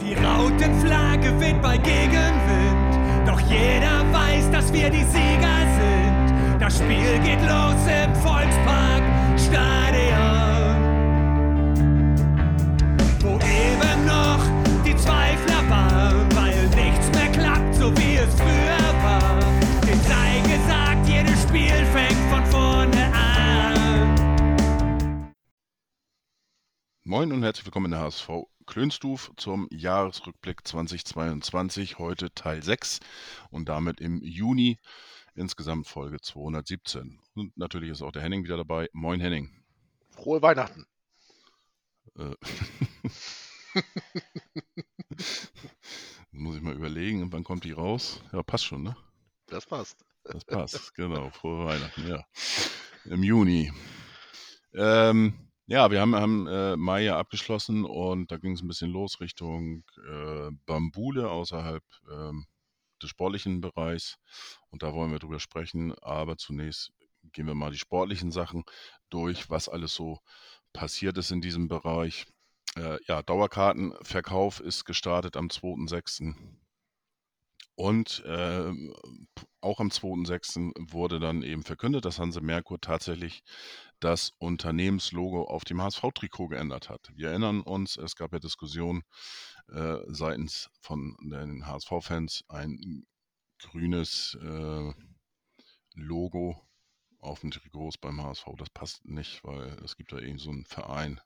Die Rautenflagge weht bei Gegenwind, doch jeder weiß, dass wir die Sieger sind. Das Spiel geht los im Volkspark Stadion, wo eben noch die Zweifler waren, weil nichts mehr klappt, so wie es früher war. Den sei gesagt, jedes Spiel fängt von vorne an. Moin und herzlich willkommen in der HSV Klönstuf zum Jahresrückblick 2022. Heute Teil 6 und damit im Juni insgesamt Folge 217. Und natürlich ist auch der Henning wieder dabei. Moin Henning. Frohe Weihnachten. Äh, muss ich mal überlegen, wann kommt die raus? Ja, passt schon, ne? Das passt. Das passt, genau. Frohe Weihnachten, ja. Im Juni. Ähm, ja, wir haben, haben äh, Mai ja abgeschlossen und da ging es ein bisschen los Richtung äh, Bambule außerhalb ähm, des sportlichen Bereichs. Und da wollen wir drüber sprechen. Aber zunächst gehen wir mal die sportlichen Sachen durch, was alles so passiert ist in diesem Bereich. Äh, ja, Dauerkartenverkauf ist gestartet am 2.6. Und äh, auch am 2.6. wurde dann eben verkündet, dass Hanse Merkur tatsächlich das Unternehmenslogo auf dem HSV-Trikot geändert hat. Wir erinnern uns, es gab ja Diskussionen äh, seitens von den HSV-Fans, ein grünes äh, Logo auf dem Trikot beim HSV. Das passt nicht, weil es gibt da eben so einen Verein,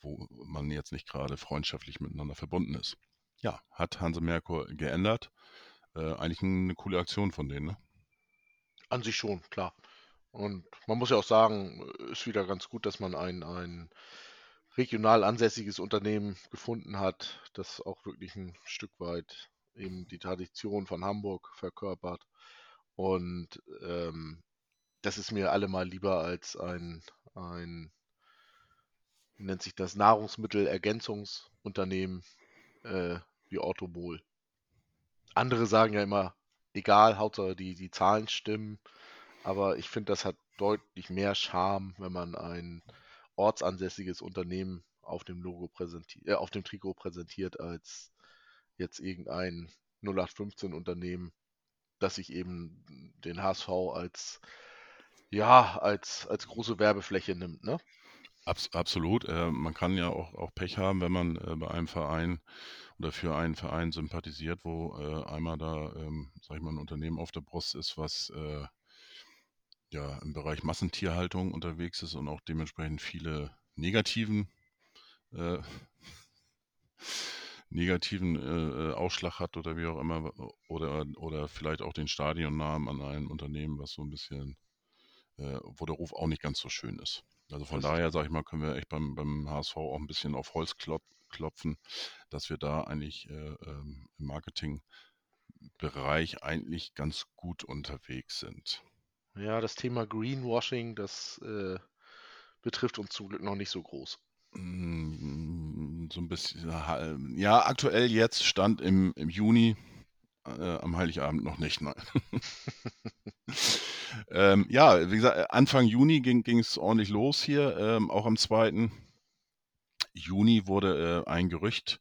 wo man jetzt nicht gerade freundschaftlich miteinander verbunden ist. Ja, hat Hanse Merkur geändert. Äh, eigentlich eine coole Aktion von denen, ne? An sich schon, klar. Und man muss ja auch sagen, ist wieder ganz gut, dass man ein, ein regional ansässiges Unternehmen gefunden hat, das auch wirklich ein Stück weit eben die Tradition von Hamburg verkörpert. Und ähm, das ist mir allemal lieber als ein, ein nennt sich das, Nahrungsmittelergänzungsunternehmen äh, wie Orthobol. Andere sagen ja immer, egal, Hauptsache die, die Zahlen stimmen. Aber ich finde, das hat deutlich mehr Charme, wenn man ein ortsansässiges Unternehmen auf dem Logo präsentiert, äh, auf dem Trikot präsentiert, als jetzt irgendein 0815 Unternehmen, das sich eben den HSV als ja, als, als große Werbefläche nimmt, ne? Abs absolut. Äh, man kann ja auch, auch Pech haben, wenn man äh, bei einem Verein oder für einen Verein sympathisiert, wo äh, einmal da, ähm, sag ich mal, ein Unternehmen auf der Brust ist, was äh, ja im Bereich Massentierhaltung unterwegs ist und auch dementsprechend viele negativen äh, negativen äh, äh, Ausschlag hat oder wie auch immer oder oder vielleicht auch den Stadionnamen an einem Unternehmen, was so ein bisschen äh, wo der Ruf auch nicht ganz so schön ist. Also von Das daher, sage ich mal, können wir echt beim, beim HSV auch ein bisschen auf Holz klop klopfen, dass wir da eigentlich äh, ähm, im Marketingbereich eigentlich ganz gut unterwegs sind. Ja, das Thema Greenwashing, das äh, betrifft uns zum Glück noch nicht so groß. Mm, So ein bisschen, ja, ja, aktuell jetzt stand im, im Juni, äh, am Heiligabend noch nicht, nein. ähm, ja, wie gesagt, Anfang Juni ging es ordentlich los hier. Ähm, auch am 2. Juni wurde äh, ein Gerücht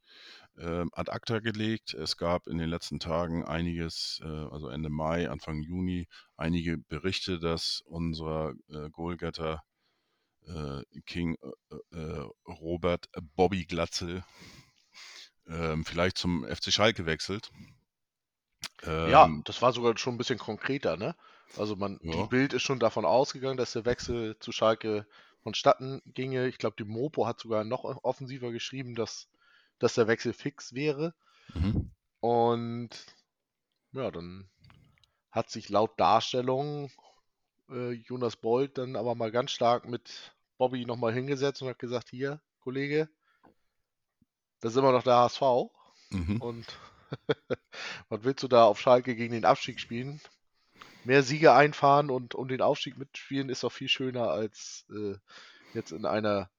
äh, ad acta gelegt. Es gab in den letzten Tagen einiges, äh, also Ende Mai, Anfang Juni, einige Berichte, dass unser äh, Goalgetter äh, King äh, äh, Robert Bobby Glatzel ähm, vielleicht zum FC Schalke wechselt. Ja, Ähm, das war sogar schon ein bisschen konkreter, ne? Also man, die ja. Bild ist schon davon ausgegangen, dass der Wechsel zu Schalke vonstatten ginge. Ich glaube, die Mopo hat sogar noch offensiver geschrieben, dass, dass der Wechsel fix wäre. Mhm. Und ja, dann hat sich laut Darstellung äh, Jonas Bold dann aber mal ganz stark mit Bobby nochmal hingesetzt und hat gesagt, hier, Kollege, das ist immer noch der HSV. Mhm. Und was willst du da auf Schalke gegen den Abstieg spielen? Mehr Siege einfahren und um den Aufstieg mitspielen ist doch viel schöner als äh, jetzt in einer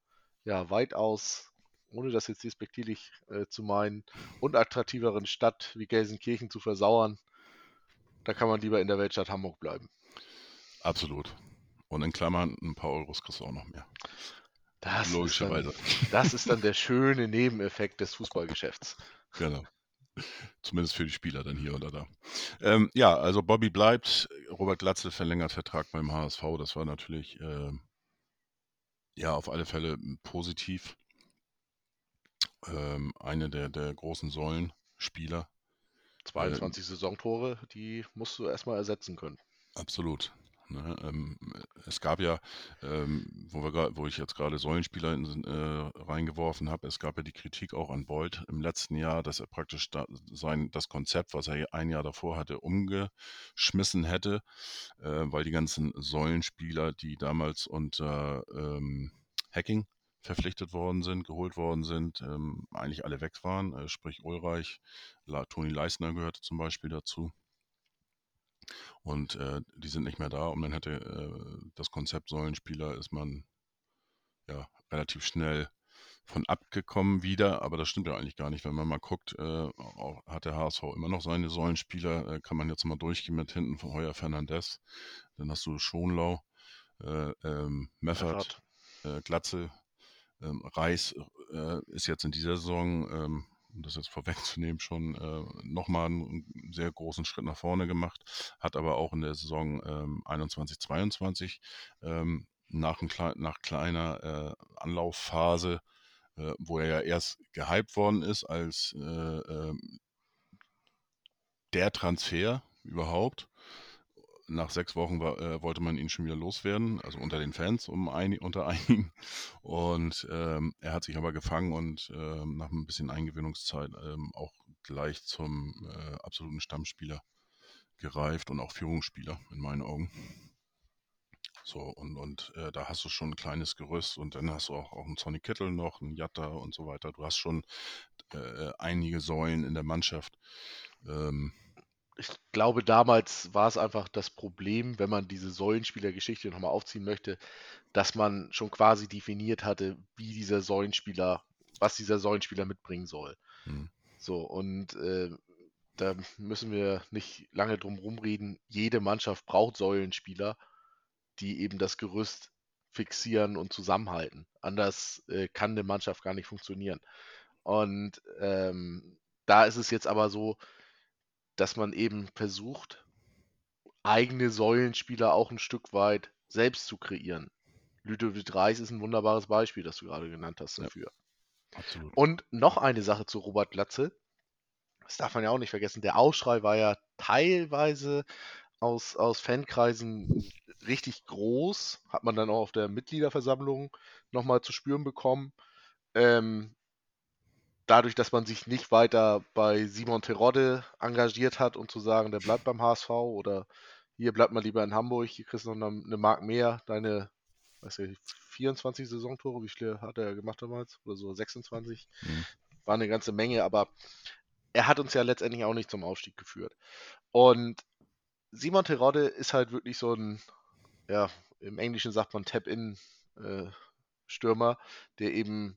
ja weitaus, ohne das jetzt despektierlich äh, zu meinen, unattraktiveren Stadt wie Gelsenkirchen zu versauern. Da kann man lieber in der Weltstadt Hamburg bleiben. Absolut. Und in Klammern ein paar Euros kriegst du auch noch mehr. Das ist, dann, logischerweise. das ist dann der schöne Nebeneffekt des Fußballgeschäfts. Genau. Zumindest für die Spieler dann hier oder da. Ähm, ja, also Bobby bleibt, Robert Glatzel verlängert Vertrag beim HSV. Das war natürlich äh, ja auf alle Fälle positiv. Ähm, eine der, der großen Säulenspieler. 22 Saisontore, die musst du erstmal ersetzen können. Absolut. Ne? Ähm, es gab ja, ähm, wo, wir, wo ich jetzt gerade Säulenspieler in, äh, reingeworfen habe, es gab ja die Kritik auch an Boyd im letzten Jahr, dass er praktisch da, sein, das Konzept, was er ein Jahr davor hatte, umgeschmissen hätte, äh, weil die ganzen Säulenspieler, die damals unter ähm, Hacking verpflichtet worden sind, geholt worden sind, ähm, eigentlich alle weg waren. Äh, sprich Ulreich, La, Toni Leisner gehörte zum Beispiel dazu. Und äh, die sind nicht mehr da. Und dann hätte äh, das Konzept Säulenspieler ist man ja relativ schnell von abgekommen wieder, aber das stimmt ja eigentlich gar nicht. Wenn man mal guckt, äh, auch, hat der HSV immer noch seine Säulenspieler, äh, kann man jetzt mal durchgehen mit hinten von Heuer Fernandes. Dann hast du Schonlau, äh, ähm, Meffert, äh, Glatze, ähm, Reis äh, ist jetzt in dieser Saison, ähm, um das jetzt vorwegzunehmen, schon äh, nochmal einen sehr großen Schritt nach vorne gemacht, hat aber auch in der Saison ähm, 21, 22 ähm, nach, klei- nach kleiner äh, Anlaufphase, äh, wo er ja erst gehypt worden ist als äh, ähm, der Transfer überhaupt. Nach sechs Wochen war, äh, wollte man ihn schon wieder loswerden, also unter den Fans, um ein, unter einigen. Und ähm, er hat sich aber gefangen und ähm, nach ein bisschen Eingewöhnungszeit ähm, auch gleich zum äh, absoluten Stammspieler gereift und auch Führungsspieler in meinen Augen. So, und, und äh, da hast du schon ein kleines Gerüst und dann hast du auch, auch einen Sonny Kittel noch, einen Jatta und so weiter. Du hast schon äh, einige Säulen in der Mannschaft. Ähm, Ich glaube, damals war es einfach das Problem, wenn man diese Säulenspielergeschichte nochmal aufziehen möchte, dass man schon quasi definiert hatte, wie dieser Säulenspieler, was dieser Säulenspieler mitbringen soll. hm, So, und äh, da müssen wir nicht lange drum rumreden. Jede Mannschaft braucht Säulenspieler, die eben das Gerüst fixieren und zusammenhalten. Anders äh, kann eine Mannschaft gar nicht funktionieren. Und ähm, da ist es jetzt aber so, dass man eben versucht, eigene Säulenspieler auch ein Stück weit selbst zu kreieren. Ludovic Reis ist ein wunderbares Beispiel, das du gerade genannt hast Ja. dafür. absolut. Und noch eine Sache zu Robert Glatze. Das darf man ja auch nicht vergessen. Der Aufschrei war ja teilweise aus, aus Fankreisen richtig groß. Hat man dann auch auf der Mitgliederversammlung nochmal zu spüren bekommen. Ähm, dadurch, dass man sich nicht weiter bei Simon Terodde engagiert hat und zu sagen, der bleibt beim HSV oder hier bleibt mal lieber in Hamburg, hier kriegst du noch eine, eine Mark mehr, deine, weiß ich, 24 Saisontore, wie viele hat er gemacht damals? Oder so 26? Mhm. War eine ganze Menge, aber er hat uns ja letztendlich auch nicht zum Aufstieg geführt. Und Simon Terodde ist halt wirklich so ein, ja, im Englischen sagt man Tap-In-Stürmer, der eben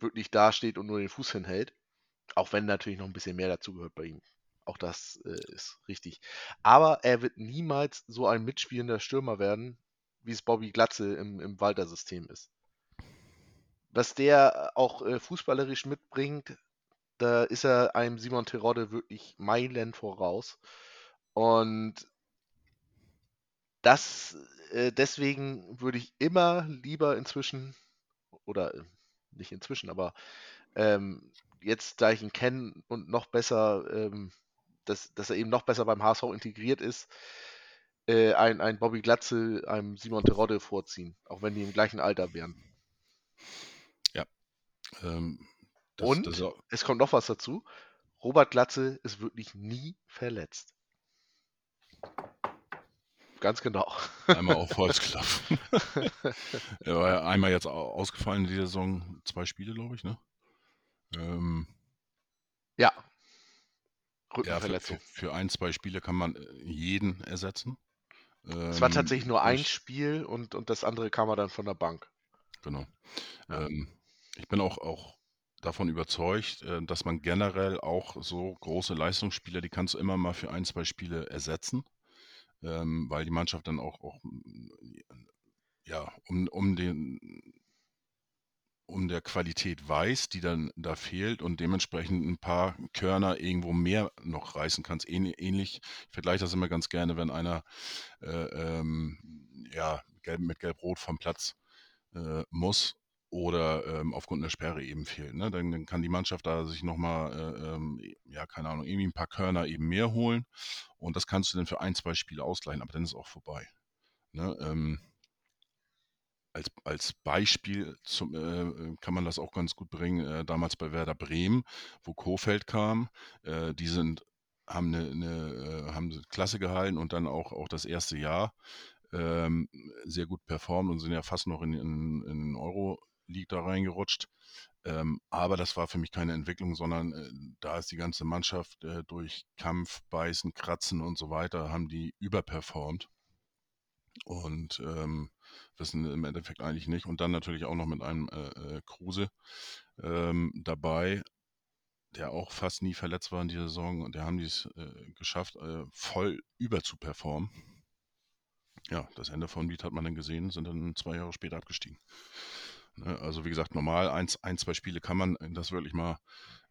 wirklich dasteht und nur den Fuß hinhält. Auch wenn natürlich noch ein bisschen mehr dazugehört bei ihm. Auch das äh, ist richtig. Aber er wird niemals so ein mitspielender Stürmer werden, wie es Bobby Glatze im, im Walter-System ist. Was der auch äh, fußballerisch mitbringt, da ist er einem Simon Terodde wirklich Meilen voraus. Und das, äh, deswegen würde ich immer lieber inzwischen, oder nicht inzwischen, aber ähm, jetzt, da ich ihn kenne und noch besser, ähm, dass, dass er eben noch besser beim HSV integriert ist, äh, ein, ein Bobby Glatze einem Simon Terodde vorziehen, auch wenn die im gleichen Alter wären. Ähm, das, Und das auch, es kommt noch was dazu. Robert Glatze ist wirklich nie verletzt. Ganz genau. einmal auf Holz klopfen. er war ja einmal jetzt au- ausgefallen in dieser Saison, zwei Spiele, glaube ich, ne? Ähm, Ja. ja, für, für, Rückenverletzung. für ein, zwei Spiele kann man äh, jeden ersetzen. Es war Ähm, tatsächlich nur ein Spiel und, und das andere kam er dann von der Bank. Genau. Ja. Ähm, ich bin auch, auch davon überzeugt, äh, dass man generell auch so große Leistungsspieler, die kannst du immer mal für ein, zwei Spiele ersetzen, ähm, weil die Mannschaft dann auch, auch ja, um, um den um der Qualität weiß, die dann da fehlt und dementsprechend ein paar Körner irgendwo mehr noch reißen kannst. Ähnlich, ich vergleiche das immer ganz gerne, wenn einer äh, ähm, ja, gelb, mit Gelb-Rot vom Platz äh, muss oder ähm, aufgrund einer Sperre eben fehlt. Ne? Dann, dann, kann die Mannschaft da sich nochmal, äh, ähm, ja, keine Ahnung, irgendwie ein paar Körner eben mehr holen und das kannst du dann für ein, zwei Spiele ausgleichen, aber dann ist es auch vorbei. Ne? Ähm, als, als Beispiel zum, äh, kann man das auch ganz gut bringen. Äh, damals bei Werder Bremen, wo Kofeld kam, äh, die sind, haben eine, eine äh, haben Klasse gehalten und dann auch, auch das erste Jahr ähm, sehr gut performt und sind ja fast noch in, in, in Euro League da reingerutscht. Ähm, aber das war für mich keine Entwicklung, sondern äh, da ist die ganze Mannschaft äh, durch Kampf, Beißen, Kratzen und so weiter, haben die überperformt. Und ähm, wissen im Endeffekt eigentlich nicht. Und dann natürlich auch noch mit einem äh, äh, Kruse ähm, dabei, der auch fast nie verletzt war in dieser Saison. Und der haben es äh, geschafft, äh, voll über zu performen. Ja, das Ende von Lied hat man dann gesehen, sind dann zwei Jahre später abgestiegen. Ne, also wie gesagt, normal ein, ein zwei Spiele kann man das wirklich mal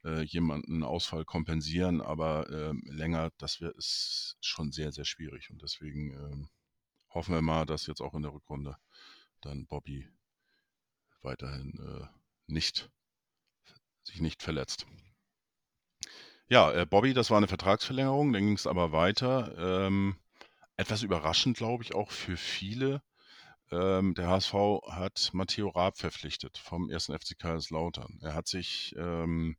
äh, jemanden Ausfall kompensieren, aber äh, länger, das wär, ist schon sehr, sehr schwierig. Und deswegen äh, hoffen wir mal, dass jetzt auch in der Rückrunde dann Bobby weiterhin äh, nicht sich nicht verletzt. Ja, äh, Bobby, das war eine Vertragsverlängerung, dann ging es aber weiter. Ähm, etwas überraschend, glaube ich, auch für viele. Ähm, der HSV hat Matteo Raab verpflichtet vom ersten FC Kaiserslautern. Er hat sich ähm,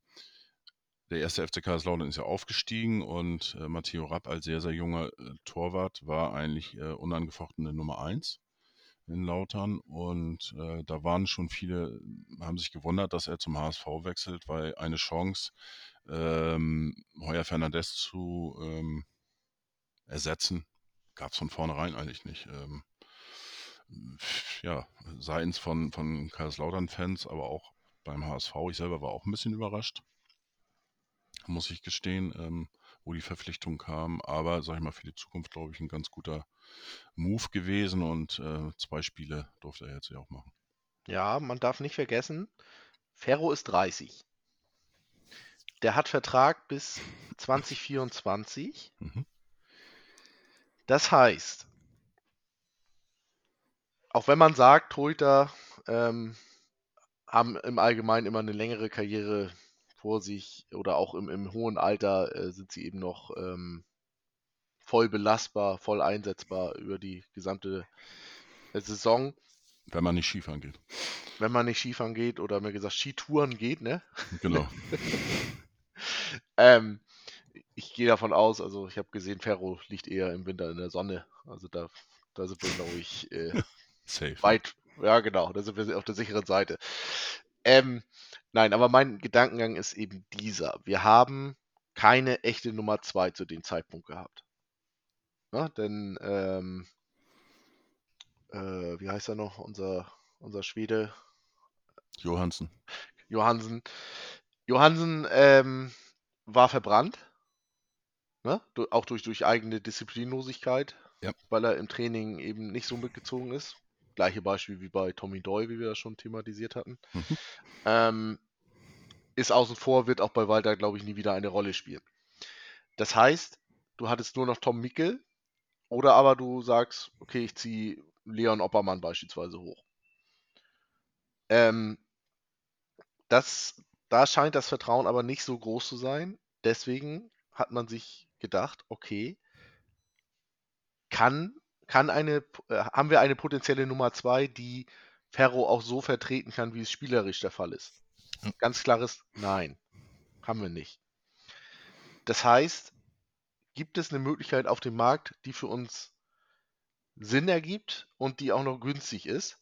der erste FC Kaiserslautern ist ja aufgestiegen und äh, Matteo Rapp als sehr, sehr junger äh, Torwart war eigentlich äh, unangefochtene Nummer 1 in Lautern und äh, da waren schon viele, haben sich gewundert, dass er zum HSV wechselt, weil eine Chance, ähm, Heuer Fernandes zu ähm, ersetzen, gab es von vornherein eigentlich nicht. Ähm, ja, seitens von, von Kaiserslautern-Fans, aber auch beim HSV. Ich selber war auch ein bisschen überrascht muss ich gestehen, ähm, wo die Verpflichtung kam. Aber, sag ich mal, für die Zukunft, glaube ich, ein ganz guter Move gewesen und äh, zwei Spiele durfte er jetzt ja auch machen. Ja, man darf nicht vergessen, Ferro ist 30. Der hat Vertrag bis 2024. Mhm. Das heißt, auch wenn man sagt, Torhüter ähm, haben im Allgemeinen immer eine längere Karriere vor sich oder auch im, im hohen Alter äh, sind sie eben noch ähm, voll belastbar, voll einsetzbar über die gesamte äh, Saison. Wenn man nicht Skifahren geht. Wenn man nicht Skifahren geht oder mir gesagt Skitouren geht, ne? Genau. ähm, ich gehe davon aus, also ich habe gesehen, Ferro liegt eher im Winter in der Sonne. Also da, da sind wir, glaube ich, äh, Safe. weit. Ja, genau, da sind wir auf der sicheren Seite. Ähm, nein, aber mein Gedankengang ist eben dieser. Wir haben keine echte Nummer 2 zu dem Zeitpunkt gehabt. Ja, denn, ähm, äh, wie heißt er noch, unser, unser Schwede? Johansen. Johansen. Johansen ähm, war verbrannt. Ne? Auch durch, durch eigene Disziplinlosigkeit, ja. weil er im Training eben nicht so mitgezogen ist. Gleiche Beispiel wie bei Tommy Doy, wie wir das schon thematisiert hatten. Mhm. Ähm, ist außen vor, wird auch bei Walter, glaube ich, nie wieder eine Rolle spielen. Das heißt, du hattest nur noch Tom Mickel oder aber du sagst, okay, ich ziehe Leon Oppermann beispielsweise hoch. Ähm, das, da scheint das Vertrauen aber nicht so groß zu sein. Deswegen hat man sich gedacht, okay, kann kann eine, äh, haben wir eine potenzielle Nummer 2, die Ferro auch so vertreten kann, wie es spielerisch der Fall ist? Ganz klares Nein. Haben wir nicht. Das heißt, gibt es eine Möglichkeit auf dem Markt, die für uns Sinn ergibt und die auch noch günstig ist?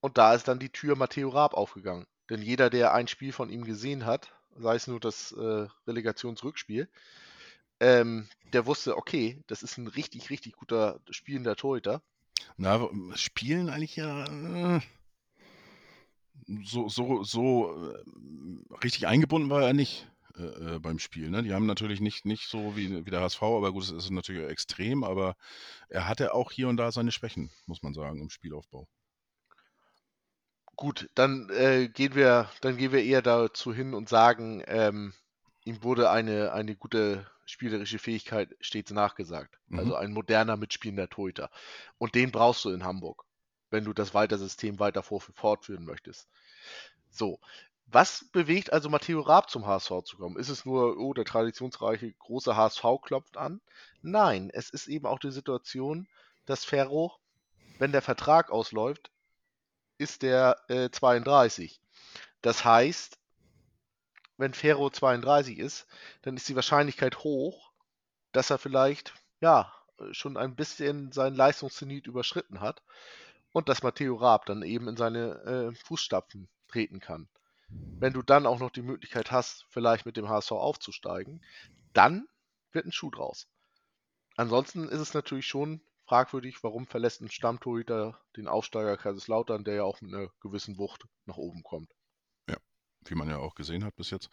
Und da ist dann die Tür Matteo Raab aufgegangen. Denn jeder, der ein Spiel von ihm gesehen hat, sei es nur das äh, Relegationsrückspiel, ähm, der wusste, okay, das ist ein richtig, richtig guter spielender Torhüter. Na, spielen eigentlich ja äh, so, so, so äh, richtig eingebunden war er nicht äh, äh, beim Spiel. Ne? Die haben natürlich nicht, nicht so wie, wie der HSV, aber gut, es ist natürlich extrem, aber er hatte auch hier und da seine Schwächen, muss man sagen, im Spielaufbau. Gut, dann gehen wir, dann gehen wir eher dazu hin und sagen, ähm, ihm wurde eine, eine gute spielerische Fähigkeit stets nachgesagt. Mhm. Also ein moderner mitspielender Torhüter. Und den brauchst du in Hamburg, wenn du das Weitersystem weiter fortführen möchtest. So, was bewegt also Matteo Raab zum HSV zu kommen? Ist es nur, oh, der traditionsreiche große HSV klopft an? Nein, es ist eben auch die Situation, dass Ferro, wenn der Vertrag ausläuft, ist der äh, 32. Das heißt, wenn Ferro 32 ist, dann ist die Wahrscheinlichkeit hoch, dass er vielleicht, ja, schon ein bisschen seinen Leistungszenit überschritten hat und dass Matteo Raab dann eben in seine äh, Fußstapfen treten kann. Wenn du dann auch noch die Möglichkeit hast, vielleicht mit dem HSV aufzusteigen, dann wird ein Schuh draus. Ansonsten ist es natürlich schon fragwürdig, warum verlässt ein Stammtorhüter den Aufsteiger Kaiserslautern, der ja auch mit einer gewissen Wucht nach oben kommt. Wie man ja auch gesehen hat bis jetzt.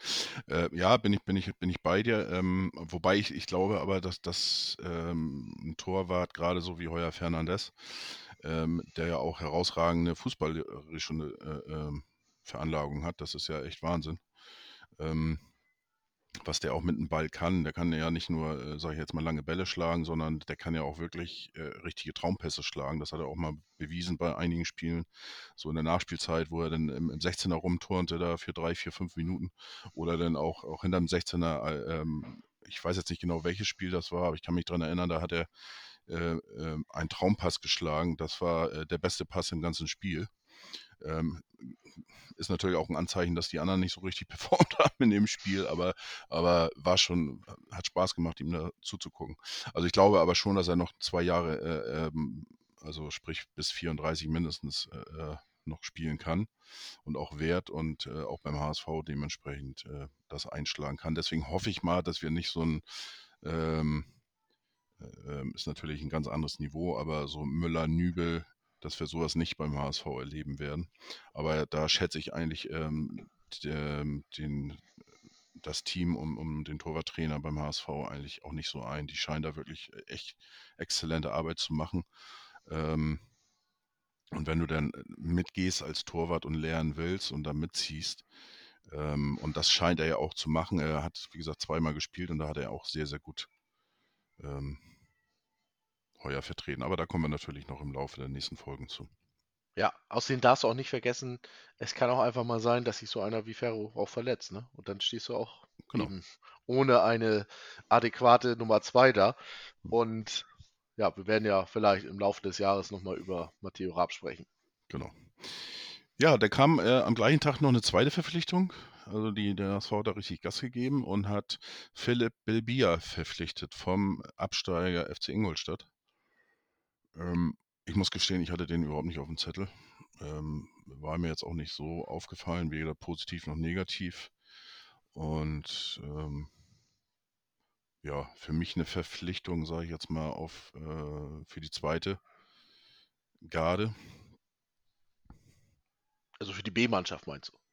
Äh, ja, bin ich, bin ich, bin ich bei dir. Ähm, wobei ich, ich glaube aber, dass das ähm, ein Torwart, gerade so wie Heuer Fernandes, ähm, der ja auch herausragende fußballerische äh, ähm, Veranlagung hat, das ist ja echt Wahnsinn. Ähm, was der auch mit dem Ball kann. Der kann ja nicht nur, äh, sage ich jetzt mal, lange Bälle schlagen, sondern der kann ja auch wirklich äh, richtige Traumpässe schlagen. Das hat er auch mal bewiesen bei einigen Spielen. So in der Nachspielzeit, wo er dann im, im 16er rumturnte, da für drei, vier, fünf Minuten. Oder dann auch, auch hinterm 16er, äh, ähm, ich weiß jetzt nicht genau, welches Spiel das war, aber ich kann mich daran erinnern, da hat er äh, äh, einen Traumpass geschlagen. Das war äh, der beste Pass im ganzen Spiel. Ähm, ist natürlich auch ein Anzeichen, dass die anderen nicht so richtig performt haben in dem Spiel, aber, aber war schon, hat Spaß gemacht, ihm da zuzugucken. Also ich glaube aber schon, dass er noch zwei Jahre, äh, ähm, also sprich bis 34 mindestens äh, äh, noch spielen kann und auch wert und äh, auch beim HSV dementsprechend äh, das einschlagen kann. Deswegen hoffe ich mal, dass wir nicht so ein ähm, äh, ist natürlich ein ganz anderes Niveau, aber so Müller-Nübel, dass wir sowas nicht beim HSV erleben werden. Aber da schätze ich eigentlich ähm, der, den, das Team um, um den Torwarttrainer beim HSV eigentlich auch nicht so ein. Die scheinen da wirklich echt exzellente Arbeit zu machen. Ähm, und wenn du dann mitgehst als Torwart und lernen willst und da mitziehst, ähm, und das scheint er ja auch zu machen. Er hat, wie gesagt, zweimal gespielt und da hat er auch sehr, sehr gut ähm, Heuer vertreten. Aber da kommen wir natürlich noch im Laufe der nächsten Folgen zu. Ja, außerdem darfst du auch nicht vergessen, es kann auch einfach mal sein, dass sich so einer wie Ferro auch verletzt, ne? Und dann stehst du auch Genau. ohne eine adäquate Nummer 2 da. Und ja, wir werden ja vielleicht im Laufe des Jahres nochmal über Matteo Raab sprechen. Genau. Ja, da kam äh, am gleichen Tag noch eine zweite Verpflichtung. Also die, der HSV hat da richtig Gas gegeben und hat Philipp Bilbia verpflichtet vom Absteiger FC Ingolstadt. Ähm, ich muss gestehen, ich hatte den überhaupt nicht auf dem Zettel. Ähm, war mir jetzt auch nicht so aufgefallen, weder positiv noch negativ. Und ähm, ja, für mich eine Verpflichtung, sage ich jetzt mal, auf äh, für die zweite Garde. Also für die B-Mannschaft meinst du?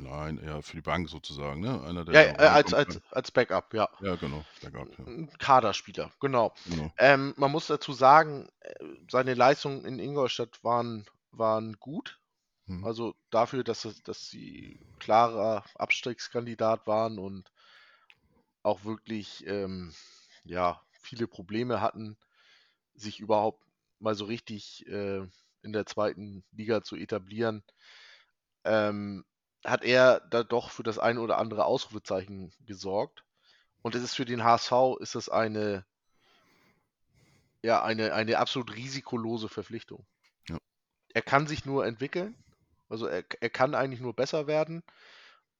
Nein, eher für die Bank sozusagen, ne? Einer, der Ja, äh, als, als, als Backup, ja. Ja, genau, gab ja. Ein Kaderspieler, genau. Genau. Ähm, man muss dazu sagen, äh, seine Leistungen in Ingolstadt waren, waren gut. Mhm. Also dafür, dass, dass sie klarer Abstiegskandidat waren und auch wirklich ähm, ja, viele Probleme hatten, sich überhaupt mal so richtig äh, in der zweiten Liga zu etablieren, ähm, hat er da doch für das ein oder andere Ausrufezeichen gesorgt. Und es ist für den HSV ist das eine, ja, eine, eine absolut risikolose Verpflichtung. Ja. Er kann sich nur entwickeln, also er, er kann eigentlich nur besser werden.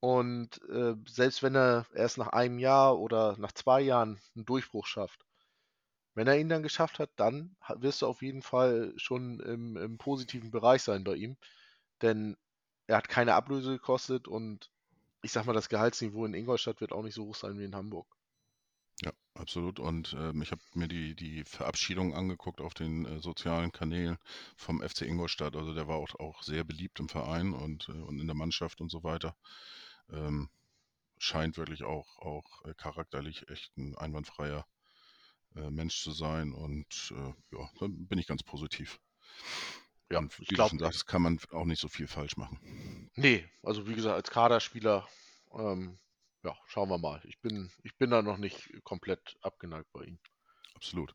Und äh, selbst wenn er erst nach einem Jahr oder nach zwei Jahren einen Durchbruch schafft, wenn er ihn dann geschafft hat, dann wirst du auf jeden Fall schon im, im positiven Bereich sein bei ihm. Denn er hat keine Ablöse gekostet und ich sag mal, das Gehaltsniveau in Ingolstadt wird auch nicht so hoch sein wie in Hamburg. Ja, absolut. Und ähm, ich habe mir die, die Verabschiedung angeguckt auf den äh, sozialen Kanälen vom FC Ingolstadt. Also der war auch, auch sehr beliebt im Verein und, äh, und in der Mannschaft und so weiter. Ähm, scheint wirklich auch, auch äh, charakterlich echt ein einwandfreier äh, Mensch zu sein. Und äh, ja, da bin ich ganz positiv. Ja, Und ich wie du schon sagst, kann man auch nicht so viel falsch machen. nee, also wie gesagt, als Kaderspieler, ähm, ja, schauen wir mal. Ich bin, ich bin da noch nicht komplett abgeneigt bei ihm. Absolut.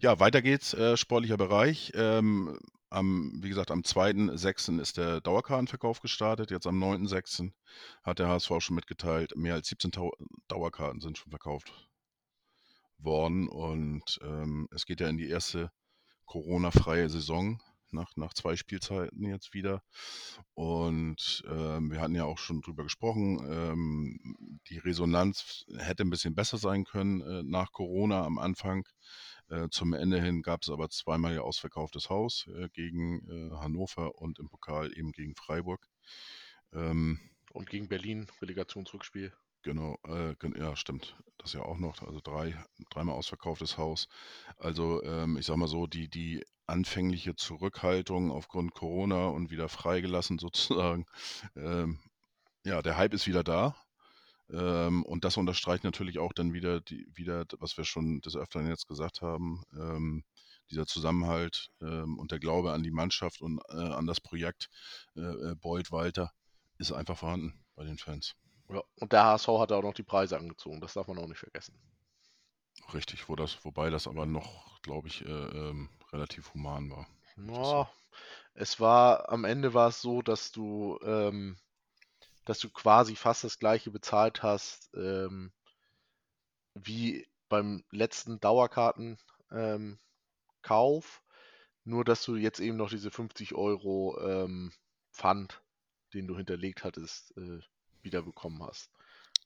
Ja, weiter geht's, äh, sportlicher Bereich. Ähm, am, wie gesagt, am 2.6. ist der Dauerkartenverkauf gestartet. Jetzt am 9.6. hat der HSV schon mitgeteilt, mehr als 17.000 Dauerkarten sind schon verkauft worden. Und ähm, es geht ja in die erste Corona-freie Saison nach, nach zwei Spielzeiten jetzt wieder. Und ähm, wir hatten ja auch schon drüber gesprochen, ähm, die Resonanz hätte ein bisschen besser sein können äh, nach Corona am Anfang. Äh, zum Ende hin gab es aber zweimal ja ausverkauftes Haus äh, gegen äh, Hannover und im Pokal eben gegen Freiburg. Ähm, Und gegen Berlin, Relegationsrückspiel. Genau, äh, ja, stimmt. Das ja auch noch. Also drei, dreimal ausverkauftes Haus. Also ähm, ich sag mal so, die, die anfängliche Zurückhaltung aufgrund Corona und wieder freigelassen sozusagen. Ähm, ja, der Hype ist wieder da. Ähm, und das unterstreicht natürlich auch dann wieder, die, wieder, was wir schon des Öfteren jetzt gesagt haben, ähm, dieser Zusammenhalt ähm, und der Glaube an die Mannschaft und äh, an das Projekt äh, äh, Bold-Walter ist einfach vorhanden bei den Fans. Ja, und der HSV hat auch noch die Preise angezogen, das darf man auch nicht vergessen. Richtig, wo das, wobei das aber noch, glaube ich, äh, ähm, relativ human war. Ja, es war, am Ende war es so, dass du, ähm, dass du quasi fast das gleiche bezahlt hast, ähm, wie beim letzten Dauerkartenkauf, ähm, nur dass du jetzt eben noch diese 50 Euro ähm, Pfand, den du hinterlegt hattest, äh, wiederbekommen hast.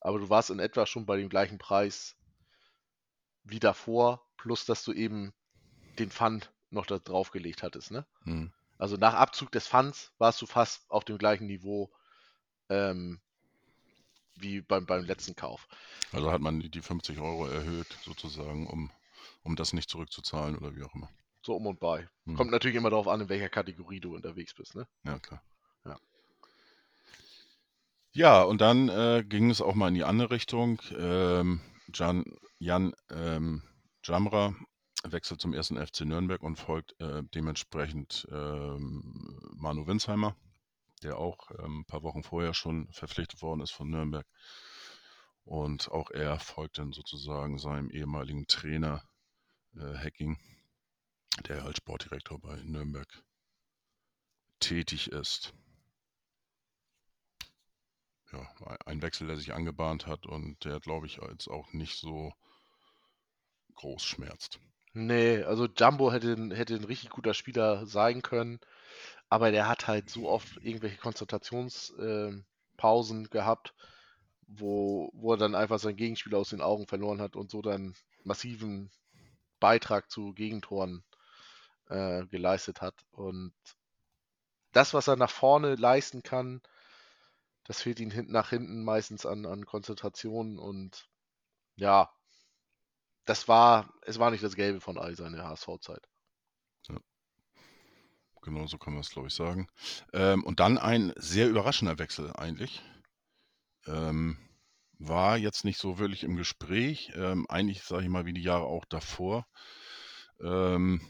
Aber du warst in etwa schon bei dem gleichen Preis wie davor, plus dass du eben den Pfand noch da draufgelegt hattest, ne? Hm. Also nach Abzug des Pfands warst du fast auf dem gleichen Niveau ähm, wie beim, beim letzten Kauf. Also hat man die, die 50 Euro erhöht, sozusagen, um, um das nicht zurückzuzahlen oder wie auch immer. So um und bei. Hm. Kommt natürlich immer darauf an, in welcher Kategorie du unterwegs bist, ne? Ja, klar. Ja. Ja, und dann äh, ging es auch mal in die andere Richtung. Ähm, Jan, Jan ähm, Jamra wechselt zum ersten FC Nürnberg und folgt äh, dementsprechend ähm, Manu Winsheimer, der auch ähm, ein paar Wochen vorher schon verpflichtet worden ist von Nürnberg. Und auch er folgt dann sozusagen seinem ehemaligen Trainer äh, Hacking, der als Sportdirektor bei Nürnberg tätig ist. Ja, ein Wechsel, der sich angebahnt hat und der, glaube ich, jetzt auch nicht so groß schmerzt. Nee, also Jumbo hätte, ein- hätte ein richtig guter Spieler sein können, aber der hat halt so oft irgendwelche Konzentrationspausen gehabt, wo, wo er dann einfach sein Gegenspieler aus den Augen verloren hat und so dann massiven Beitrag zu Gegentoren äh, geleistet hat. Und das, was er nach vorne leisten kann, das fehlt ihm hinten nach hinten meistens an, an Konzentration und ja, das war, es war nicht das Gelbe von all seiner HSV-Zeit. Genau so kann man es, glaube ich, sagen. Ähm, und dann ein sehr überraschender Wechsel eigentlich. Ähm, war jetzt nicht so wirklich im Gespräch. Ähm, eigentlich, sage ich mal, wie die Jahre auch davor. Ähm,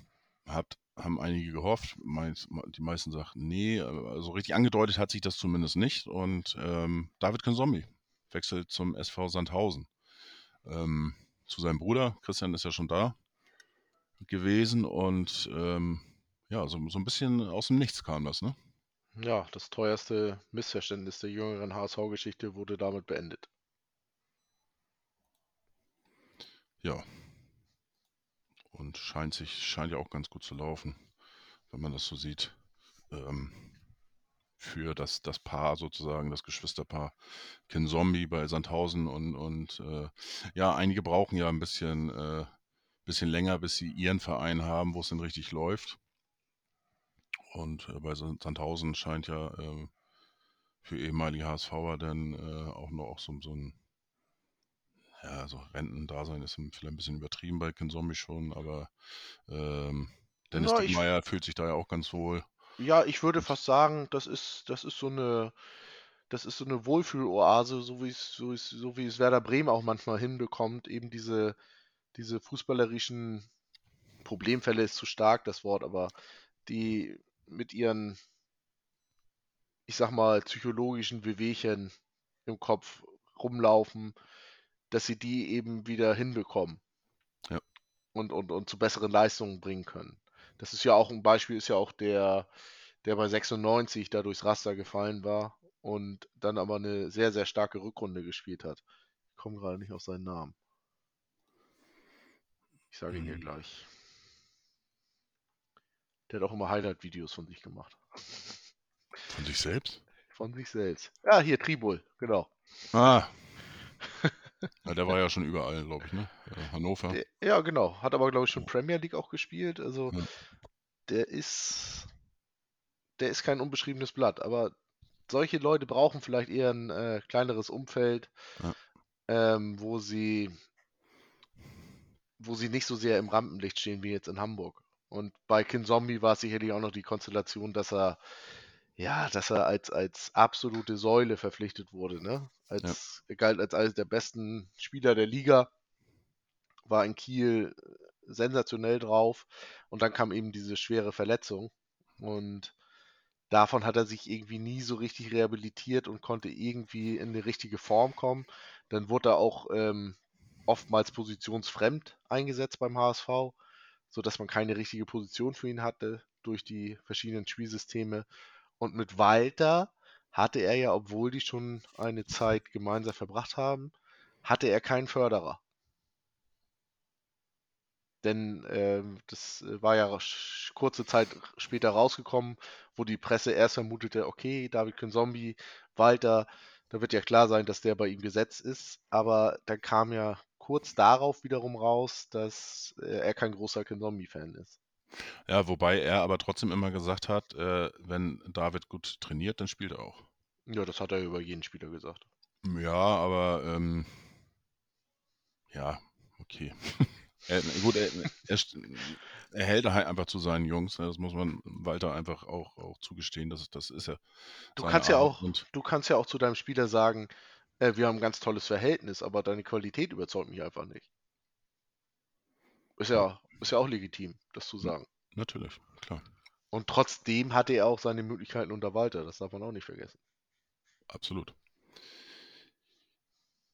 hat, haben einige gehofft. Meist, die meisten sagten, nee, also richtig angedeutet hat sich das zumindest nicht. Und ähm, David Konsombi wechselt zum SV Sandhausen. Ähm, zu seinem Bruder. Christian ist ja schon da gewesen und ähm, ja, so, so ein bisschen aus dem Nichts kam das, ne? Ja, das teuerste Missverständnis der jüngeren HSV-Geschichte wurde damit beendet. Ja. Und scheint sich, scheint ja auch ganz gut zu laufen, wenn man das so sieht. Ähm, für das, das Paar sozusagen, das Geschwisterpaar Kinzombie bei Sandhausen und, und äh, ja, einige brauchen ja ein bisschen, äh, bisschen länger, bis sie ihren Verein haben, wo es denn richtig läuft. Und äh, bei Sandhausen scheint ja äh, für ehemalige HSVer dann äh, auch noch so, so ein ja, so Rentendasein ist vielleicht ein bisschen übertrieben bei Kinzombie schon, aber ähm, Dennis Ja, Diekmeyer fühlt sich da ja auch ganz wohl. Ja, ich würde fast sagen, das ist, das ist so eine, das ist so eine Wohlfühloase, so wie es, so ist, so wie es Werder Bremen auch manchmal hinbekommt, eben diese, diese fußballerischen Problemfälle ist zu stark, das Wort, aber die mit ihren, ich sag mal, psychologischen Wehwehchen im Kopf rumlaufen, dass sie die eben wieder hinbekommen. Ja. Und, und, und zu besseren Leistungen bringen können. Das ist ja auch ein Beispiel, ist ja auch der, der bei 96 da durchs Raster gefallen war und dann aber eine sehr, sehr starke Rückrunde gespielt hat. Ich komme gerade nicht auf seinen Namen. Ich sage ihn dir Hm. gleich. Der hat auch immer Highlight-Videos von sich gemacht. Von sich selbst? Von sich selbst. Ja, hier, Tribul, genau. Ah. Ja, der war ja schon überall, glaube ich, ne? Hannover. Der, ja, genau. Hat aber, glaube ich, schon Premier League auch gespielt. Also, Ja. der ist. Der ist kein unbeschriebenes Blatt. Aber solche Leute brauchen vielleicht eher ein äh, kleineres Umfeld, Ja. ähm, wo sie. wo sie nicht so sehr im Rampenlicht stehen wie jetzt in Hamburg. Und bei Kinzombie war es sicherlich auch noch die Konstellation, dass er. Ja, dass er als, als absolute Säule verpflichtet wurde, ne? Als, Er galt als eines der besten Spieler der Liga war in Kiel sensationell drauf und dann kam eben diese schwere Verletzung und davon hat er sich irgendwie nie so richtig rehabilitiert und konnte irgendwie in die richtige Form kommen. Dann wurde er auch ähm, oftmals positionsfremd eingesetzt beim HSV, sodass man keine richtige Position für ihn hatte durch die verschiedenen Spielsysteme. Und mit Walter hatte er ja, obwohl die schon eine Zeit gemeinsam verbracht haben, hatte er keinen Förderer. Denn ähm, das äh, war ja kurze Zeit später rausgekommen, wo die Presse erst vermutete, okay, David Zombie, Walter, da wird ja klar sein, dass der bei ihm gesetzt ist. Aber dann kam ja kurz darauf wiederum raus, dass äh, er kein großer Zombie-Fan ist. Ja, wobei er aber trotzdem immer gesagt hat, äh, wenn David gut trainiert, dann spielt er auch. Ja, das hat er über jeden Spieler gesagt. Ja, aber ähm, ja, okay. er, gut, er, er, er hält halt einfach zu seinen Jungs. ne, Das muss man Walter einfach auch, auch zugestehen. Das, das ist ja. Du kannst ja auch, du kannst ja auch zu deinem Spieler sagen, äh, wir haben ein ganz tolles Verhältnis, aber deine Qualität überzeugt mich einfach nicht. Ist ja, ist ja auch legitim, das zu sagen. natürlich, klar. Und trotzdem hatte er auch seine Möglichkeiten unter Walter, das darf man auch nicht vergessen. Absolut.